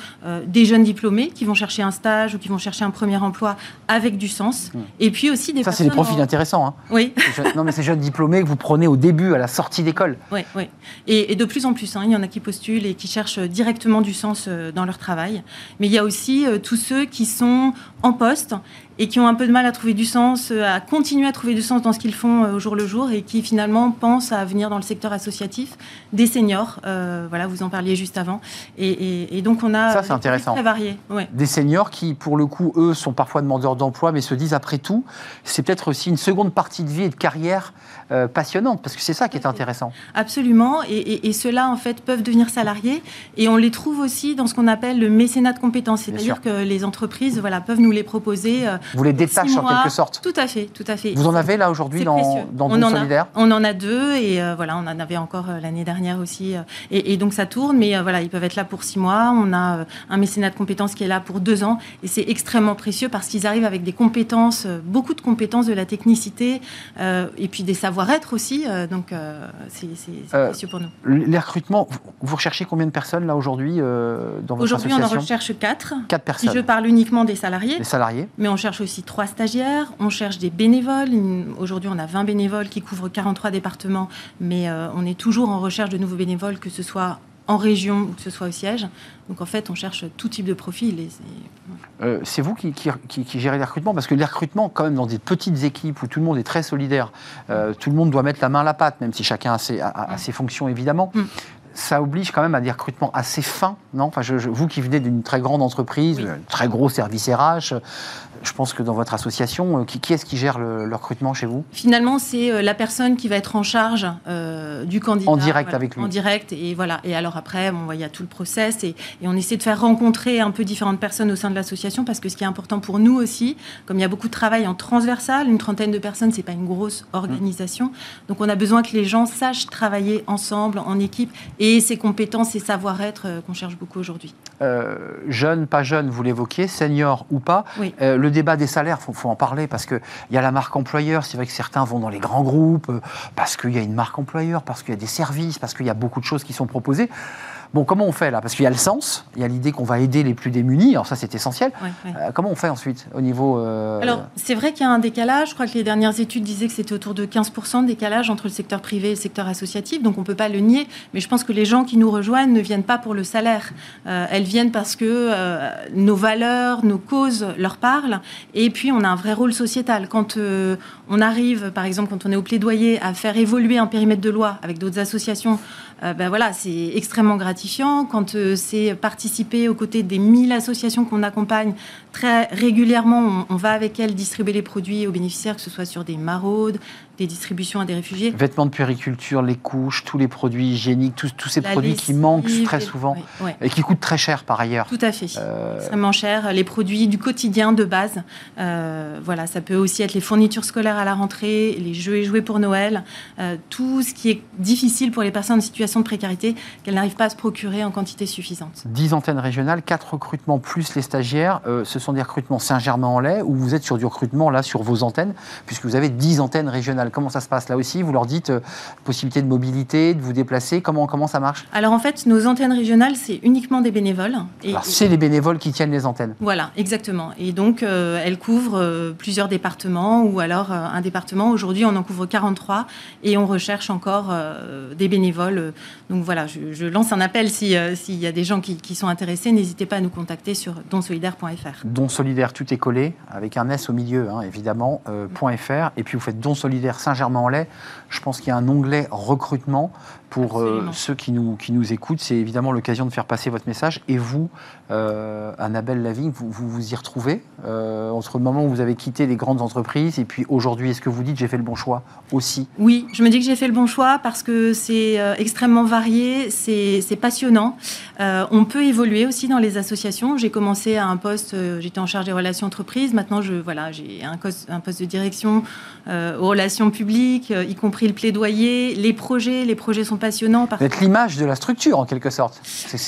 S8: des jeunes diplômés qui vont chercher un stage ou qui vont chercher un premier emploi avec du sens. Et puis aussi des
S1: Ça, c'est des profils intéressants. Hein.
S8: Oui.
S1: non, mais ces jeunes diplômés que vous prenez au début, à la sortie d'école.
S8: Oui, oui. Et, de plus en plus, hein, il y en a qui postulent et qui cherchent directement du sens euh, dans leur travail. Mais il y a aussi euh, tous ceux qui sont en poste et qui ont un peu de mal à trouver du sens, euh, à continuer à trouver du sens dans ce qu'ils font au jour le jour et qui finalement pensent à venir dans le secteur associatif, des seniors, voilà, vous en parliez juste avant. Et, et donc on a
S1: ça c'est intéressant,
S8: très varié,
S1: des seniors qui pour le coup eux sont parfois demandeurs d'emploi, mais se disent après tout, c'est peut-être aussi une seconde partie de vie et de carrière euh, passionnante, parce que c'est ça qui est intéressant.
S8: Absolument, et, et, ceux-là, en fait, peuvent devenir salariés, et on les trouve aussi dans ce qu'on appelle le mécénat de compétences, c'est-à-dire que les entreprises voilà, peuvent nous les proposer.
S1: Euh, Vous les détachez en quelque sorte
S8: Tout à fait, tout à fait.
S1: Vous en avez là aujourd'hui dans, dans
S8: on
S1: Solidaire
S8: On en a deux, et euh, voilà, on en avait encore l'année dernière aussi, et, donc ça tourne, mais voilà, ils peuvent être là pour six mois. On a un mécénat de compétences qui est là pour deux ans, et c'est extrêmement précieux parce qu'ils arrivent avec des compétences, beaucoup de compétences de la technicité, et puis des savoirs être aussi. Euh, donc, euh, c'est euh, précieux pour nous.
S1: Les recrutements, vous recherchez combien de personnes là aujourd'hui dans votre
S8: Aujourd'hui, on en recherche 4.
S1: 4 personnes.
S8: Si je parle uniquement des salariés.
S1: Les salariés.
S8: Mais on cherche aussi 3 stagiaires, on cherche des bénévoles. Aujourd'hui, on a 20 bénévoles qui couvrent 43 départements, mais on est toujours en recherche de nouveaux bénévoles, que ce soit en région ou que ce soit au siège. Donc en fait, on cherche tout type de profil.
S1: Euh, c'est vous qui, qui, gérez les recrutements Parce que les recrutements, quand même, dans des petites équipes où tout le monde est très solidaire, euh, tout le monde doit mettre la main à la pâte, même si chacun a ses, ses fonctions évidemment. Mm. Ça oblige quand même à des recrutements assez fins, non? Enfin, je, Vous qui venez d'une très grande entreprise, un très gros service RH, je pense que dans votre association, euh, qui, est-ce qui gère le, recrutement chez vous
S8: Finalement, c'est euh, la personne qui va être en charge euh, du candidat.
S1: En direct avec lui.
S8: En direct, et voilà. Et alors après, bon, il y a tout le process, et, on essaie de faire rencontrer un peu différentes personnes au sein de l'association, parce que ce qui est important pour nous aussi, comme il y a beaucoup de travail en transversal, une trentaine de personnes, c'est pas une grosse organisation, donc on a besoin que les gens sachent travailler ensemble, en équipe, et ces compétences et savoir-être qu'on cherche beaucoup aujourd'hui.
S1: jeune, pas jeune, vous l'évoquiez, senior ou pas.
S8: Oui.
S1: Le débat des salaires, il faut, en parler parce qu'il y a la marque employeur. C'est vrai que certains vont dans les grands groupes euh, parce qu'il y a une marque employeur, parce qu'il y a des services, parce qu'il y a beaucoup de choses qui sont proposées. Bon, comment on fait là? Parce qu'il y a le sens, il y a l'idée qu'on va aider les plus démunis, alors ça c'est essentiel.
S8: Ouais, ouais.
S1: Euh, comment on fait ensuite au niveau... euh,
S8: Alors, c'est vrai qu'il y a un décalage. Je crois que les dernières études disaient que c'était autour de 15% de décalage entre le secteur privé et le secteur associatif. Donc, on ne peut pas le nier. Mais je pense que les gens qui nous rejoignent ne viennent pas pour le salaire. Euh, elles viennent parce que nos valeurs, nos causes leur parlent. Et puis, on a un vrai rôle sociétal. Quand on arrive, par exemple, quand on est au plaidoyer, à faire évoluer un périmètre de loi avec d'autres associations, euh, ben voilà, c'est extrêmement gratifiant. Quand euh, c'est participer aux côtés des 1000 associations qu'on accompagne très régulièrement, on, on va avec elles distribuer les produits aux bénéficiaires, que ce soit sur des maraudes, des distributions à des réfugiés.
S1: Vêtements de puériculture, les couches, tous les produits hygiéniques, tous, tous ces
S8: La
S1: produits qui manquent très souvent
S8: oui,
S1: et qui coûtent très cher par ailleurs.
S8: Tout à fait.
S1: Euh,
S8: Extrêmement cher. Les produits du quotidien de base. Euh, voilà, ça peut aussi être les fournitures scolaires à la rentrée, les jeux et jouets pour Noël. euh, tout ce qui est difficile pour les personnes en situation de précarité qu'elles n'arrivent pas à se procurer en quantité suffisante.
S1: 10 antennes régionales, 4 recrutements plus les stagiaires. Ce sont des recrutements Saint-Germain-en-Laye ou vous êtes sur du recrutement là sur vos antennes puisque vous avez 10 antennes régionales. Comment ça se passe là aussi? Vous leur dites euh, possibilité de mobilité, de vous déplacer. Comment, comment ça marche?
S8: Alors en fait, nos antennes régionales, c'est uniquement des bénévoles. Et,
S1: Alors, C'est les bénévoles qui tiennent les antennes.
S8: Voilà, exactement. Et donc, euh, elle couvre euh, plusieurs départements ou alors un département. Aujourd'hui, on en couvre 43 et on recherche encore des bénévoles. Donc voilà, je, je lance un appel si, s'il y a des gens qui, qui sont intéressés. N'hésitez pas à nous contacter sur donsolidaire.fr.
S1: Don solidaire, tout est collé, avec un S au milieu, hein, évidemment, .fr. Et puis vous faites Don solidaire Saint-Germain-en-Laye. Je pense qu'il y a un onglet recrutement pour euh, ceux qui nous, qui nous écoutent. C'est évidemment l'occasion de faire passer votre message. Et vous, euh, Annabelle Lavigne, vous, vous vous y retrouvez euh, entre le moment où vous avez quitté les grandes entreprises et puis aujourd'hui, est-ce que vous dites j'ai fait le bon choix aussi?
S8: Oui, je me dis que j'ai fait le bon choix parce que c'est euh, extrêmement varié, c'est passionnant. On peut évoluer aussi dans les associations. J'ai commencé à un poste, j'étais en charge des relations entreprises. Maintenant, je voilà, j'ai un, poste de direction aux relations publiques, y compris le plaidoyer, les projets. Les projets sont
S1: Vous êtes l'image de la structure, en quelque sorte.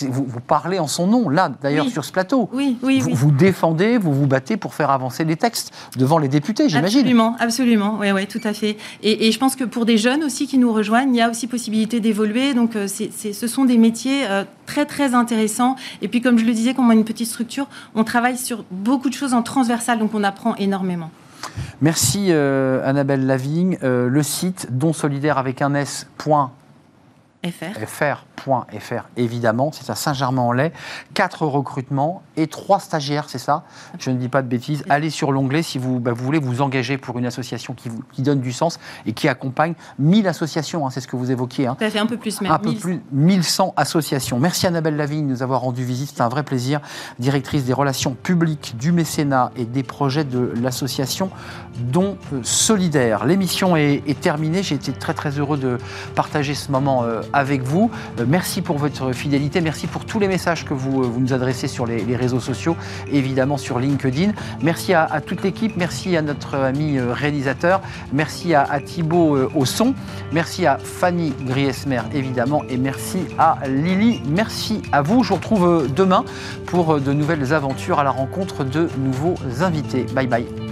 S1: Vous, vous parlez en son nom, là, d'ailleurs,
S8: Oui.
S1: sur ce plateau.
S8: Oui, oui,
S1: vous,
S8: oui.
S1: vous défendez, vous vous battez pour faire avancer les textes devant les députés, j'imagine.
S8: Absolument, absolument, oui, oui, tout à fait. Et, et je pense que pour des jeunes aussi qui nous rejoignent, il y a aussi possibilité d'évoluer. Donc, euh, ce sont des métiers euh, très, très intéressants. Et puis, comme je le disais, comme on a une petite structure, on travaille sur beaucoup de choses en transversal, donc on apprend énormément.
S1: Merci euh, Annabelle Lavigne. Euh, le site donsolidaire avec un S.fr,
S8: FR.
S1: fr.fr, évidemment, c'est à Saint-Germain-en-Laye. Quatre recrutements et trois stagiaires, c'est ça? Je ne dis pas de bêtises. Allez sur l'onglet si vous, bah, vous voulez vous engager pour une association qui, vous, qui donne du sens et qui accompagne 1000 associations, hein, c'est ce que vous évoquiez. hein.
S8: Tout à fait, un peu plus, mais
S1: un peu
S8: 1000.
S1: plus 1100 associations. Merci Annabelle Lavigne de nous avoir rendu visite, c'est un vrai plaisir. Directrice des relations publiques, du mécénat et des projets de l'association Don euh, Solidaire. L'émission est, est terminée, j'ai été très très heureux de partager ce moment euh, avec vous. Euh, merci pour votre fidélité, merci pour tous les messages que vous, euh, nous adressez sur les, réseaux sociaux, évidemment sur LinkedIn. Merci à, toute l'équipe, merci à notre ami euh, réalisateur, merci à, Thibaut au son, merci à Fanny Griesmer évidemment et merci à Lily. Merci à vous. Je vous retrouve demain pour de nouvelles aventures à la rencontre de nouveaux invités. Bye bye.